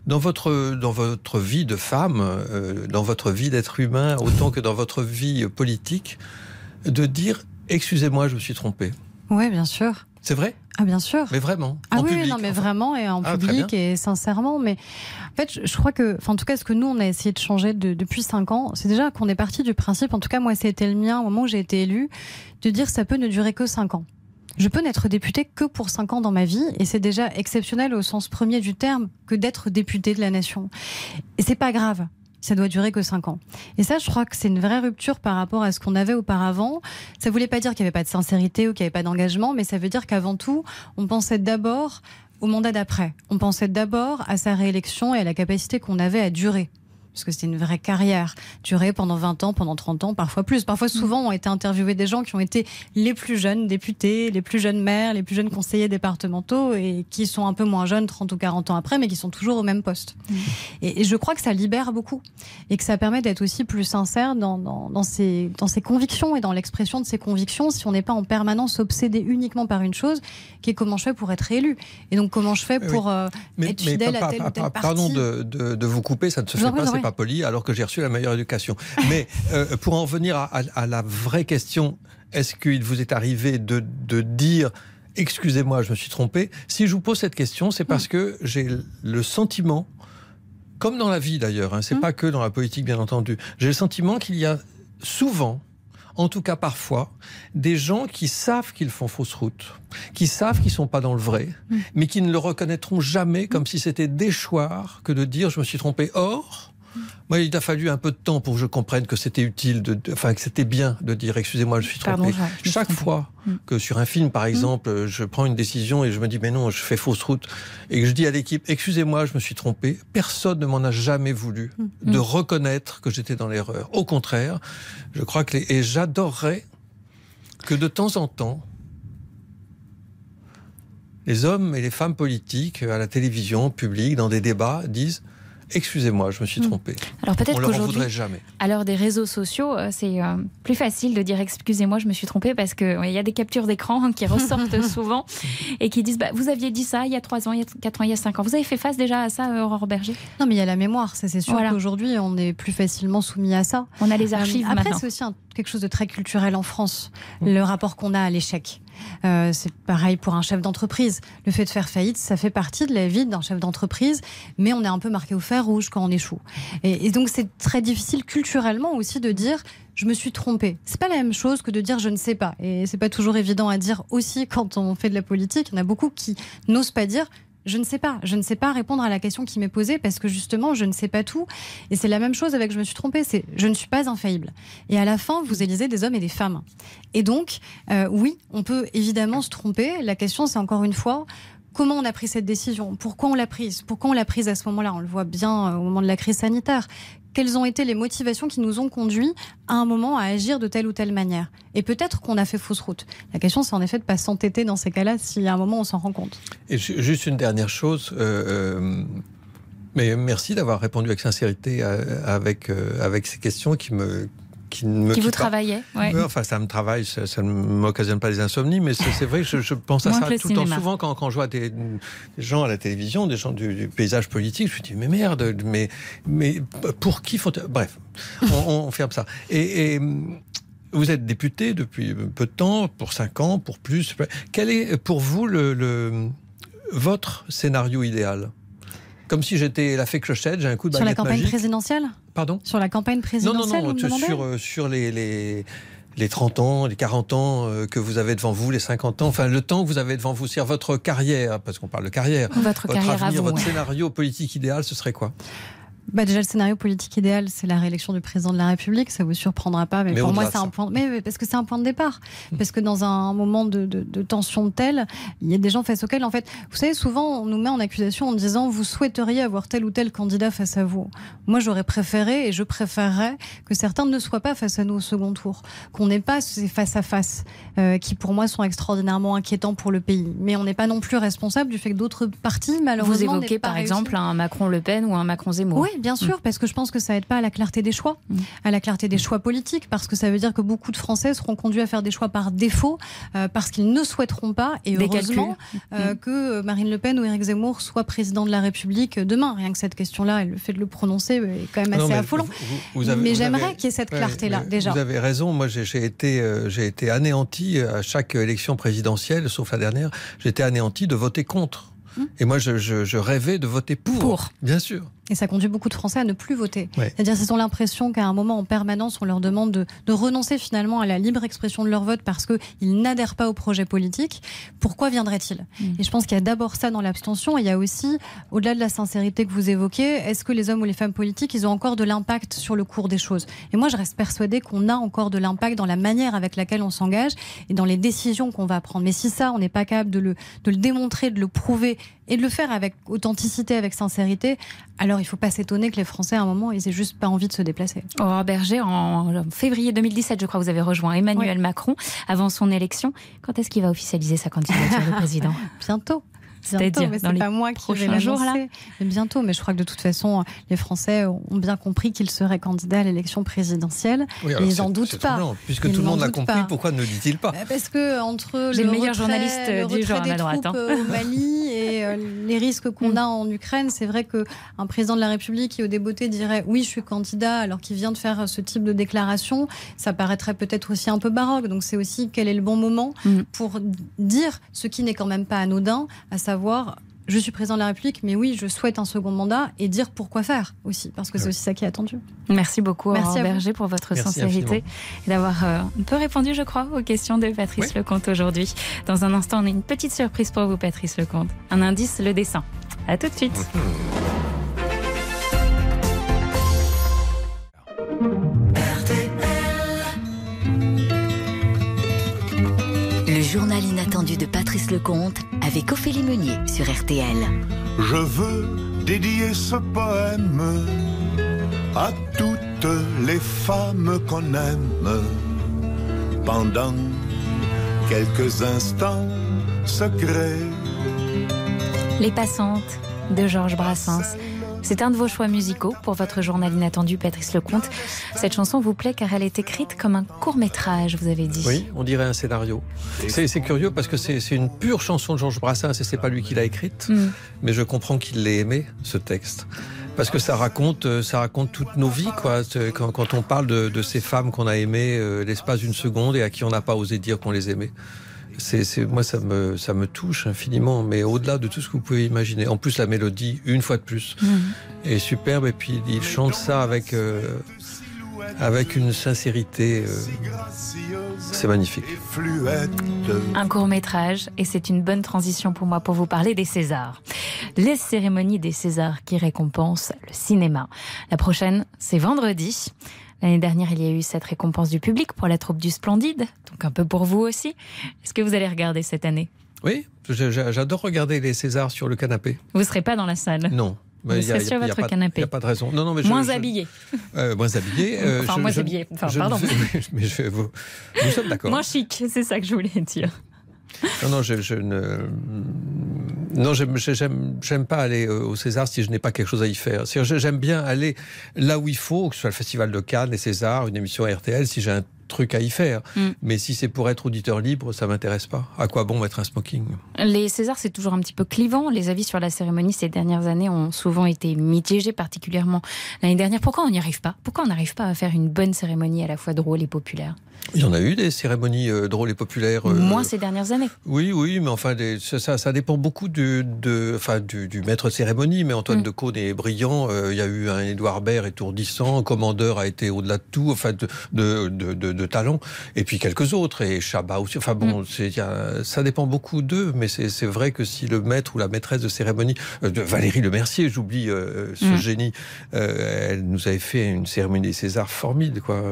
dans votre dans votre vie de femme, euh, dans votre vie d'être humain, autant que dans votre vie politique, de dire excusez-moi, je me suis trompé. Oui, bien sûr. C'est vrai? Ah, bien sûr. Mais vraiment Ah en oui, public, non, mais enfin. vraiment et en Ah, public et sincèrement. Mais en fait, je, je crois que, enfin, en tout cas, ce que nous on a essayé de changer de- depuis cinq ans, c'est déjà qu'on est parti du principe. En tout cas, moi, c'était le mien au moment où j'ai été élue, de dire ça peut ne durer que cinq ans. Je peux n'être députée que pour cinq ans dans ma vie, et c'est déjà exceptionnel au sens premier du terme que d'être députée de la nation. Et c'est pas grave. Ça doit durer que cinq ans. Et ça, je crois que c'est une vraie rupture par rapport à ce qu'on avait auparavant. Ça voulait pas dire qu'il n'y avait pas de sincérité ou qu'il n'y avait pas d'engagement, mais ça veut dire qu'avant tout, on pensait d'abord au mandat d'après. On pensait d'abord à sa réélection et à la capacité qu'on avait à durer. Parce que c'était une vraie carrière. Durer pendant 20 ans, pendant 30 ans, parfois plus. Parfois, souvent, ont été interviewés des gens qui ont été les plus jeunes députés, les plus jeunes maires, les plus jeunes conseillers départementaux et qui sont un peu moins jeunes, 30 ou 40 ans après, mais qui sont toujours au même poste. Et, et je crois que ça libère beaucoup et que ça permet d'être aussi plus sincère dans, dans, dans, ses, dans ses convictions et dans l'expression de ses convictions si on n'est pas en permanence obsédé uniquement par une chose qui est comment je fais pour être élu. Et donc comment je fais pour euh, Mais, être mais fidèle à tel ou tel pa- parti. Pardon de, de- de vous couper, ça ne se Je fait pas, pas poli, alors que j'ai reçu la meilleure éducation. Mais euh, pour en venir à, à- à la vraie question, est-ce qu'il vous est arrivé de, de dire excusez-moi, je me suis trompé? Si je vous pose cette question, c'est parce que j'ai le sentiment, comme dans la vie d'ailleurs, hein, c'est pas que dans la politique bien entendu, j'ai le sentiment qu'il y a souvent en tout cas parfois, des gens qui savent qu'ils font fausse route, qui savent qu'ils sont pas dans le vrai, mais qui ne le reconnaîtront jamais comme si c'était déchoir que de dire je me suis trompé. Or, moi, il a fallu un peu de temps pour que je comprenne que c'était utile, de, de- enfin que c'était bien de dire excusez-moi, je suis trompé. je Chaque trompé. fois que sur un film, par exemple, je prends une décision et je me dis mais non, je fais fausse route et que je dis à l'équipe excusez-moi, je me suis trompé, personne ne m'en a jamais voulu de reconnaître que j'étais dans l'erreur. Au contraire, je crois que les... et j'adorerais que de temps en temps les hommes et les femmes politiques à la télévision, publique, dans des débats, disent Excusez-moi, je me suis trompé. Alors peut-être qu'aujourd'hui, à l'heure des réseaux sociaux, euh, c'est euh, plus facile de dire excusez-moi, je me suis trompé parce que ouais, il y a des captures d'écran hein, qui ressortent souvent et qui disent bah, vous aviez dit ça il y a 3 ans, il y a 4 ans, il y a 5 ans. Vous avez fait face déjà à ça, euh, Aurore Berger? Non, mais il y a la mémoire, ça c'est sûr Voilà. qu'aujourd'hui on est plus facilement soumis à ça. On a les archives Après, c'est aussi un- quelque chose de très culturel en France, le rapport qu'on a à l'échec. Euh, c'est pareil pour un chef d'entreprise. Le fait de faire faillite, ça fait partie de la vie d'un chef d'entreprise, mais on est un peu marqué au fer rouge quand on échoue. Et, donc c'est très difficile culturellement aussi de dire je me suis trompé. C'est pas la même chose que de dire je ne sais pas. Et c'est pas toujours évident à dire aussi quand on fait de la politique. Il y en a beaucoup qui n'osent pas dire je ne sais pas, je ne sais pas répondre à la question qui m'est posée parce que justement, je ne sais pas tout. Et c'est la même chose avec je me suis trompée, c'est je ne suis pas infaillible. Et à la fin, vous élisez des hommes et des femmes. Et donc, euh, oui, on peut évidemment se tromper. La question, c'est encore une fois, comment on a pris cette décision? Pourquoi on l'a prise? Pourquoi on l'a prise à ce moment-là? On le voit bien euh, au moment de la crise sanitaire. Quelles ont été les motivations qui nous ont conduits à un moment à agir de telle ou telle manière Et peut-être qu'on a fait fausse route. La question, c'est en effet de pas s'entêter dans ces cas-là si à un moment on s'en rend compte. Et ju- juste une dernière chose. euh, euh, mais merci d'avoir répondu avec sincérité à- avec, euh, avec ces questions qui me. Qui, ne me Qui vous travaillait, ouais. Enfin, ça me travaille, ça, ça ne m'occasionne pas des insomnies, mais c'est vrai que je, je pense à ça tout le temps. Souvent, quand, quand je vois des, des gens à la télévision, des gens du, du paysage politique, je me dis, mais merde, mais, mais pour qui faut. Bref, on, on ferme ça. Et. et vous êtes député depuis peu de temps, pour cinq ans, pour plus. Quel est pour vous le, le- votre scénario idéal? Comme si j'étais la fée clochette, j'ai un coup de Sur la campagne magique. présidentielle? Pardon Sur la campagne Non, présidentielle non, non, demandez sur, sur les, les, les 30 ans, les 40 ans euh, que vous avez devant vous, les 50 ans, enfin le temps que vous avez devant vous, c'est votre carrière, parce qu'on parle de carrière. Votre carrière à avenir, vous, votre ouais. scénario politique idéal, ce serait quoi? Bah déjà, le scénario politique idéal, c'est la réélection du président de la République. Ça vous surprendra pas, mais, Mais pour moi, c'est un point. Mais parce que c'est un point de départ. Parce que dans un moment de, de, de tension telle, il y a des gens face auxquels, en fait, vous savez, souvent, on nous met en accusation en disant vous souhaiteriez avoir tel ou tel candidat face à vous. Moi, j'aurais préféré et je préférerais que certains ne soient pas face à nous au second tour, qu'on n'ait pas ces face à face euh, qui, pour moi, sont extraordinairement inquiétants pour le pays. Mais on n'est pas non plus responsable du fait que d'autres partis, malheureusement, Vous évoquez pas par réussi. exemple un Macron-Le Pen ou un Macron-Zemmour. Oui, bien sûr, parce que je pense que ça aide pas à la clarté des choix, à la clarté des choix politiques, parce que ça veut dire que beaucoup de Français seront conduits à faire des choix par défaut, euh, parce qu'ils ne souhaiteront pas, et Des heureusement, euh, que Marine Le Pen ou Éric Zemmour soient président de la République demain. Rien que cette question-là, le fait de le prononcer est quand même assez affolant. vous- vous avez- mais j'aimerais qu'il y ait cette clarté-là, déjà. Vous avez raison. Moi, j'ai été, euh, j'ai été anéanti à chaque élection présidentielle, sauf la dernière. J'étais anéanti de voter contre. Hum. Et moi, je, je- je rêvais de voter pour. Pour. Bien sûr. Et ça conduit beaucoup de Français à ne plus voter. Ouais. C'est-à-dire qu'ils ont l'impression qu'à un moment, en permanence, on leur demande de, de renoncer finalement à la libre expression de leur vote parce qu'ils n'adhèrent pas au projet politique. Pourquoi viendraient-ils Et je pense qu'il y a d'abord ça dans l'abstention. et Il y a aussi, au-delà de la sincérité que vous évoquez, est-ce que les hommes ou les femmes politiques, ils ont encore de l'impact sur le cours des choses? Et moi, je reste persuadée qu'on a encore de l'impact dans la manière avec laquelle on s'engage et dans les décisions qu'on va prendre. Mais si ça, on n'est pas capable de le, de le démontrer, de le prouver et de le faire avec authenticité, avec sincérité, alors il ne faut pas s'étonner que les Français, à un moment, ils aient juste pas envie de se déplacer. Aurore Berger, en février 2017, je crois, vous avez rejoint Emmanuel Macron avant son élection. Quand est-ce qu'il va officialiser sa candidature de président? Bientôt. Bientôt, C'est-à-dire mais dans c'est les pas moi qui vais prochains jours, là l'annoncer. Mais bientôt, mais je crois que de toute façon, les Français ont bien compris qu'ils seraient candidats à l'élection présidentielle. Oui, et ils c'est- en doutent pas. troublant, Puisque Ils tout le n'en monde l'a compris, pas. pourquoi ne le dit-il pas Bah, Parce que entre J'ai le, le meilleur retrait, journaliste, le euh, du jour à droite, hein. euh, au Mali et euh, les risques qu'on a en Ukraine, c'est vrai que un président de la République qui au débeauté dirait oui je suis candidat alors qu'il vient de faire ce type de déclaration, ça paraîtrait peut-être aussi un peu baroque. Donc c'est aussi quel est le bon moment pour dire ce qui n'est quand même pas anodin, à savoir je suis président de la République, mais oui, je souhaite un second mandat et dire pourquoi faire aussi, parce que c'est aussi ça qui est attendu. Merci beaucoup, Merci Aurore à vous. Berger, pour votre Merci sincérité et d'avoir euh, un peu répondu, je crois, aux questions de Patrice Lecomte aujourd'hui. Dans un instant, on a une petite surprise pour vous, Patrice Lecomte. Un indice, le dessin. À tout de suite. Le journal inattendu de Patrice Lecomte avec Ophélie Meunier sur RTL. Je veux dédier ce poème à toutes les femmes qu'on aime pendant quelques instants secrets. Les passantes de Georges Brassens. C'est un de vos choix musicaux pour votre journal inattendu, Patrice Lecomte. Cette chanson vous plaît car elle est écrite comme un court métrage, vous avez dit. Oui, on dirait un scénario. C'est curieux parce que c'est une pure chanson de Georges Brassens et c'est pas lui qui l'a écrite, Mm. mais je comprends qu'il l'ait aimé ce texte parce que ça raconte euh, ça raconte toutes nos vies quoi. Quand, quand on parle de, de ces femmes qu'on a aimées euh, l'espace d'une seconde et à qui on n'a pas osé dire qu'on les aimait. C'est, c'est- moi, ça me, ça me touche infiniment, mais au-delà de tout ce que vous pouvez imaginer. En plus, la mélodie, une fois de plus, est superbe. Et puis, il chante ça avec, euh, avec une sincérité. euh, c'est magnifique. Un court métrage, et c'est une bonne transition pour moi pour vous parler des Césars. Les cérémonies des Césars qui récompensent le cinéma. La prochaine, c'est vendredi. L'année dernière, il y a eu cette récompense du public pour la troupe du Splendide, donc un peu pour vous aussi. Est-ce que vous allez regarder cette année? Oui, j'adore regarder les Césars sur le canapé. Vous ne serez pas dans la salle Non. Vous Mais il y a- serez sur il y a votre canapé. Il n'y a pas de raison. Non, non, mais je- Moins je- habillé. Euh, moins habillé. euh, Enfin, je- moins habillé. Enfin, je- pardon. mais je, vous, nous sommes d'accord. Moins chic, c'est ça que je voulais dire. Non, non, je, je ne. Non, j'aime- pas aller euh, au César si je n'ai pas quelque chose à y faire. J'aime bien aller là où il faut, que ce soit le Festival de Cannes, les Césars, une émission RTL, si j'ai un truc à y faire. Mm. Mais si c'est pour être auditeur libre, ça m'intéresse pas. À quoi bon mettre un smoking? Les Césars, c'est toujours un petit peu clivant. Les avis sur la cérémonie ces dernières années ont souvent été mitigés, particulièrement l'année dernière. Pourquoi on n'y arrive pas? Pourquoi on n'arrive pas à faire une bonne cérémonie à la fois drôle et populaire? Il y en a eu des cérémonies euh, drôles et populaires. euh, Moins ces dernières années. Oui, oui, mais enfin, des- ça, dépend beaucoup du, de, enfin, du, du maître cérémonie. Mais Antoine Mm. de Caunes est brillant. euh, il y a eu un Édouard Baird étourdissant. Commandeur a été au-delà de tout, enfin, de, de, de, de- de talent. Et puis quelques autres. Et Chabat aussi. Enfin bon, Mm. c'est, ça dépend beaucoup d'eux. Mais c'est, c'est vrai que si le maître ou la maîtresse de cérémonie, euh, de Valérie Lemercier, j'oublie ce Mm. génie, elle nous avait fait une cérémonie des Césars formidable, quoi.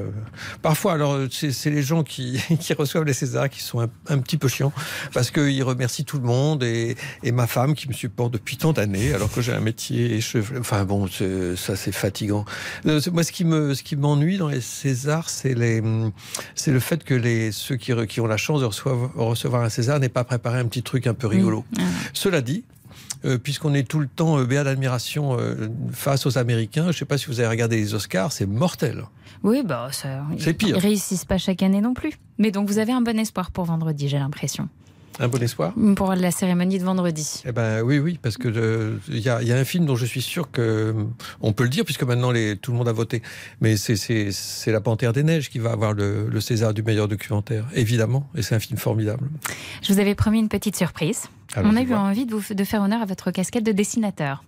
Parfois, alors, c'est, c'est les gens qui, qui reçoivent les Césars qui sont un, un petit peu chiants parce qu'ils remercient tout le monde et, et ma femme qui me supporte depuis tant d'années alors que j'ai un métier et cheveux. Enfin bon, ça c'est fatigant. Euh, Moi, ce qui me, ce qui m'ennuie dans les Césars, c'est les, c'est le fait que les ceux qui, ont la chance de recevoir, recevoir un César n'aient pas préparé un petit truc un peu rigolo. Cela dit. Euh, Puisqu'on est tout le temps euh, béat d'admiration euh, face aux Américains, je ne sais pas si vous avez regardé les Oscars, c'est mortel. Oui, bah, ça, C'est pire. Ils réussissent pas chaque année non plus. Mais donc, vous avez un bon espoir pour vendredi, j'ai l'impression. Un bon espoir? Pour la cérémonie de vendredi. Eh ben oui, oui, parce que euh, il y, a, il y a un film dont je suis sûr que euh, on peut le dire puisque maintenant les, tout le monde a voté. Mais c'est c'est c'est La Panthère des Neiges qui va avoir le, le César du meilleur documentaire, évidemment. Et c'est un film formidable. Je vous avais promis une petite surprise. Alors, On a eu vois. envie de, vous, de faire honneur à votre casquette de dessinateur.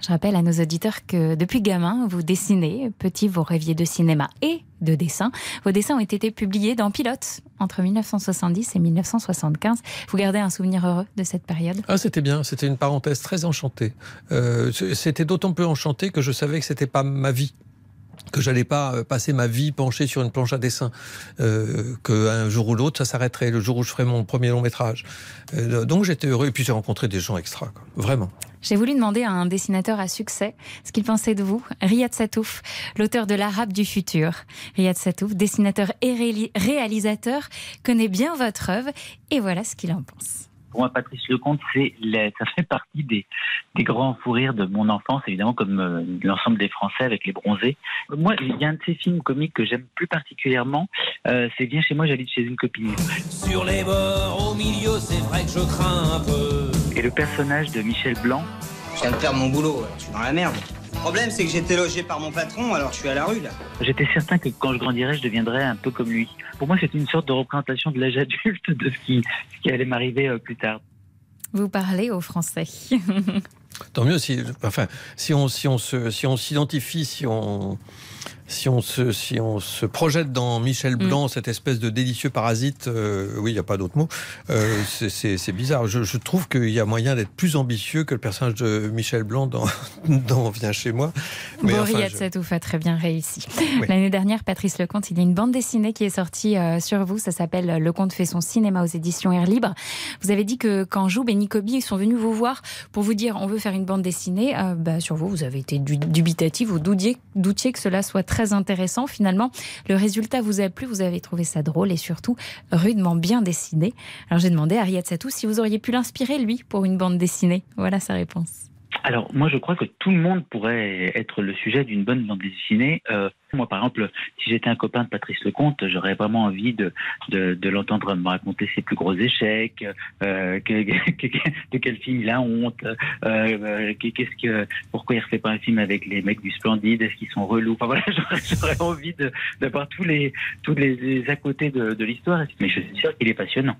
Je rappelle à nos auditeurs que depuis gamin, vous dessinez. Petit, vous rêviez de cinéma et de dessin. Vos dessins ont été publiés dans Pilote entre 1970 et 1975. Vous gardez un souvenir heureux de cette période? Ah, c'était bien. C'était une parenthèse très enchantée. Euh, c'était d'autant plus enchanté que je savais que c'était pas ma vie que j'allais pas euh, passer ma vie penché sur une planche à dessin, euh, qu'un jour ou l'autre ça s'arrêterait, le jour où je ferais mon premier long métrage. Euh, donc j'étais heureux et puis j'ai rencontré des gens extra, quoi. vraiment. J'ai voulu demander à un dessinateur à succès ce qu'il pensait de vous, Riyad Satouf, l'auteur de l'Arabe du futur. Riyad Satouf, dessinateur et réali- réalisateur, connaît bien votre œuvre et voilà ce qu'il en pense. Pour moi, Patrice Lecomte, c'est la- ça fait partie des, des grands fous rires de mon enfance, évidemment, comme euh, l'ensemble des Français avec les bronzés. Moi, il y a un de ces films comiques que j'aime plus particulièrement, euh, c'est Viens chez moi, j'habite chez une copine. Sur les bords, au milieu, c'est vrai que je crains un peu. Et le personnage de Michel Blanc, Je viens de faire mon boulot, je suis dans la merde. Le problème, c'est que j'étais logé par mon patron, alors je suis à la rue là. j'étais certain que quand je grandirais, je deviendrais un peu comme lui. Pour moi, c'est une sorte de représentation de l'âge adulte de ce qui, ce qui allait m'arriver euh, plus tard. Vous parlez aux Français. Tant mieux si, enfin, si on, si on se, si on s'identifie, si on, si on se, si on se projette dans Michel Blanc, cette espèce de délicieux parasite, euh, oui, il n'y a pas d'autre mot. euh, c'est- bizarre. Je, je trouve qu'il y a moyen d'être plus ambitieux que le personnage de Michel Blanc dans, dans Viens chez moi. Bon, enfin, Riyad je- a très bien réussi. Oui. L'année dernière, Patrice Lecomte, il y a une bande dessinée qui est sortie euh, sur vous. Ça s'appelle Lecomte fait son cinéma aux éditions Air Libre. Vous avez dit que quand Joub et Nicobi sont venus vous voir pour vous dire on veut faire une bande dessinée, euh, bah, sur vous, vous avez été du- dubitatif, vous doutiez, doutiez que cela soit très intéressant. Finalement, le résultat vous a plu, vous avez trouvé ça drôle et surtout rudement bien dessiné. Alors j'ai demandé à Riyad Satouf si vous auriez pu l'inspirer, lui, pour une bande dessinée. Voilà sa réponse. Alors, moi, je crois que tout le monde pourrait être le sujet d'une bonne bande dessinée. Euh, moi, par exemple, si j'étais un copain de Patrice Lecomte, j'aurais vraiment envie de, de, de l'entendre me raconter ses plus gros échecs, euh, que, que- de quel film il a honte, euh, euh, que- qu'est-ce que, pourquoi il refait pas un film avec les mecs du Splendide, est-ce qu'ils sont relous? Enfin voilà, j'aurais, envie d'avoir tous les, tous les, les à côté de, de l'histoire. Mais je suis sûr qu'il est passionnant.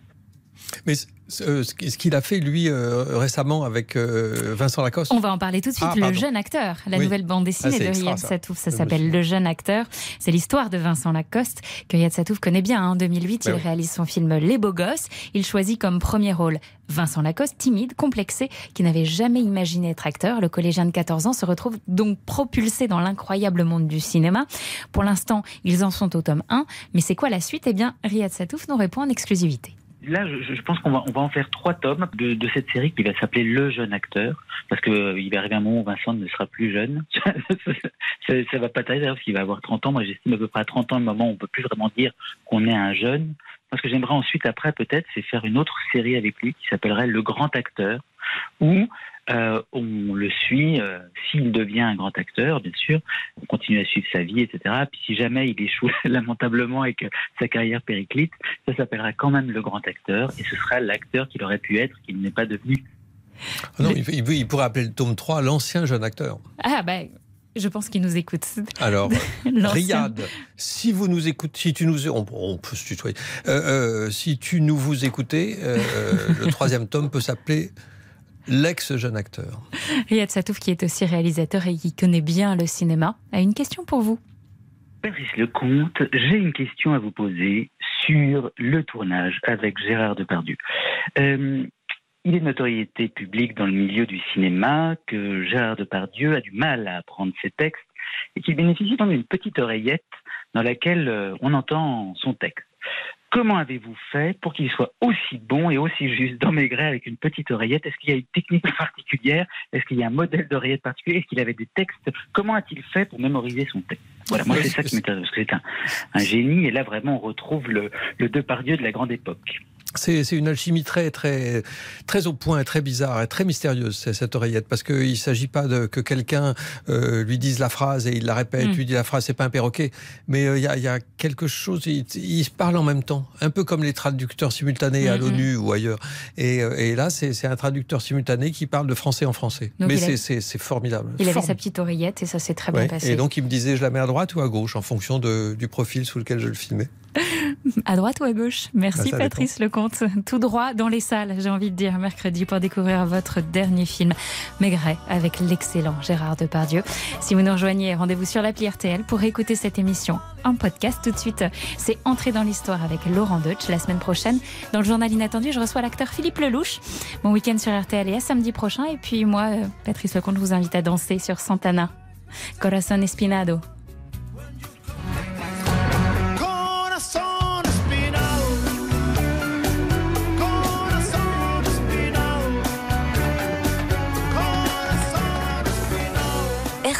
Mais ce qu'il a fait lui euh, récemment avec euh, Vincent Lacoste. On va en parler tout de suite. Ah, le jeune acteur, la Oui. nouvelle bande dessinée Ah, c'est de Riyad. Satouf, ça s'appelle. Le jeune acteur. C'est l'histoire de Vincent Lacoste que Riyad Satouf connaît bien. hein. En 2008, Ben il oui. réalise son film Les Beaux Gosses. Il choisit comme premier rôle Vincent Lacoste, timide, complexé, qui n'avait jamais imaginé être acteur. Le collégien de 14 ans se retrouve donc propulsé dans l'incroyable monde du cinéma. Pour l'instant, ils en sont au tome 1. Mais c'est quoi la suite? Eh bien, Riyad Satouf nous répond en exclusivité. Là, je, pense qu'on va, on va en faire trois tomes de, cette série qui va s'appeler Le jeune acteur, parce que euh, il va arriver un moment où Vincent ne sera plus jeune. ça, ça va pas tarder parce qu'il va avoir 30 ans. Moi, j'estime à peu près à 30 ans le moment où on peut plus vraiment dire qu'on est un jeune. Moi, ce que j'aimerais ensuite, après, peut-être, c'est faire une autre série avec lui qui s'appellerait Le grand acteur, où euh, on le suit, euh, s'il devient un grand acteur, bien sûr, on continue à suivre sa vie, etc. Puis si jamais il échoue lamentablement et que sa carrière périclite, ça s'appellera quand même le grand acteur, et ce sera l'acteur qu'il aurait pu être, qu'il n'est pas devenu. Ah non, il, il- il pourrait appeler le tome 3 l'ancien jeune acteur. Ah ben, Je pense qu'il nous écoute. Alors, Riyad, si vous nous écoutez, si tu nous, on, on peut se tutoyer. Euh, euh, si tu nous vous écoutez, euh, le troisième tome peut s'appeler L'ex-jeune acteur. Riyad Satouf, qui est aussi réalisateur et qui connaît bien le cinéma, a une question pour vous. Patrice Lecomte, j'ai une question à vous poser sur le tournage avec Gérard Depardieu. Euh, il est de notoriété publique dans le milieu du cinéma que Gérard Depardieu a du mal à apprendre ses textes et qu'il bénéficie d'une petite oreillette dans laquelle euh, on entend son texte. Comment avez-vous fait pour qu'il soit aussi bon et aussi juste dans Maigret avec une petite oreillette? Est-ce qu'il y a une technique particulière? Est-ce qu'il y a un modèle d'oreillette particulier? Est-ce qu'il avait des textes? Comment a-t-il fait pour mémoriser son texte? Voilà, moi c'est ça qui m'intéresse parce que c'est un, génie et là vraiment on retrouve le, le Depardieu de la grande époque. C'est une alchimie très, très, très au point, très bizarre et très mystérieuse, cette oreillette, parce qu'il ne s'agit pas de que quelqu'un euh, lui dise la phrase et il la répète, Mm. lui dit la phrase, c'est pas un perroquet, mais euh, il y, a, y a quelque chose, il, il se parle en même temps, un peu comme les traducteurs simultanés à Mm, l'ONU ou ailleurs. Et, euh, et là, c'est un traducteur simultané qui parle de français en français. Donc mais a- c'est- formidable. Il avait Formidable. sa petite oreillette et ça s'est très Ouais. bien passé. Et donc il me disait, je la mets à droite ou à gauche, en fonction de, du profil sous lequel je le filmais. À droite ou à gauche? Merci Ah, dépend. Patrice Lecomte. Tout droit dans les salles, j'ai envie de dire, mercredi pour découvrir votre dernier film, Maigret, avec l'excellent Gérard Depardieu. Si vous nous rejoignez, rendez-vous sur l'appli RTL pour écouter cette émission en podcast. Tout de suite, c'est Entrer dans l'histoire avec Laurent Deutsch. La semaine prochaine, dans le journal inattendu, je reçois l'acteur Philippe Lelouch. Mon week-end sur RTL est à samedi prochain. Et puis moi, euh, Patrice Lecomte, vous invite à danser sur Santana. Corazon Espinado.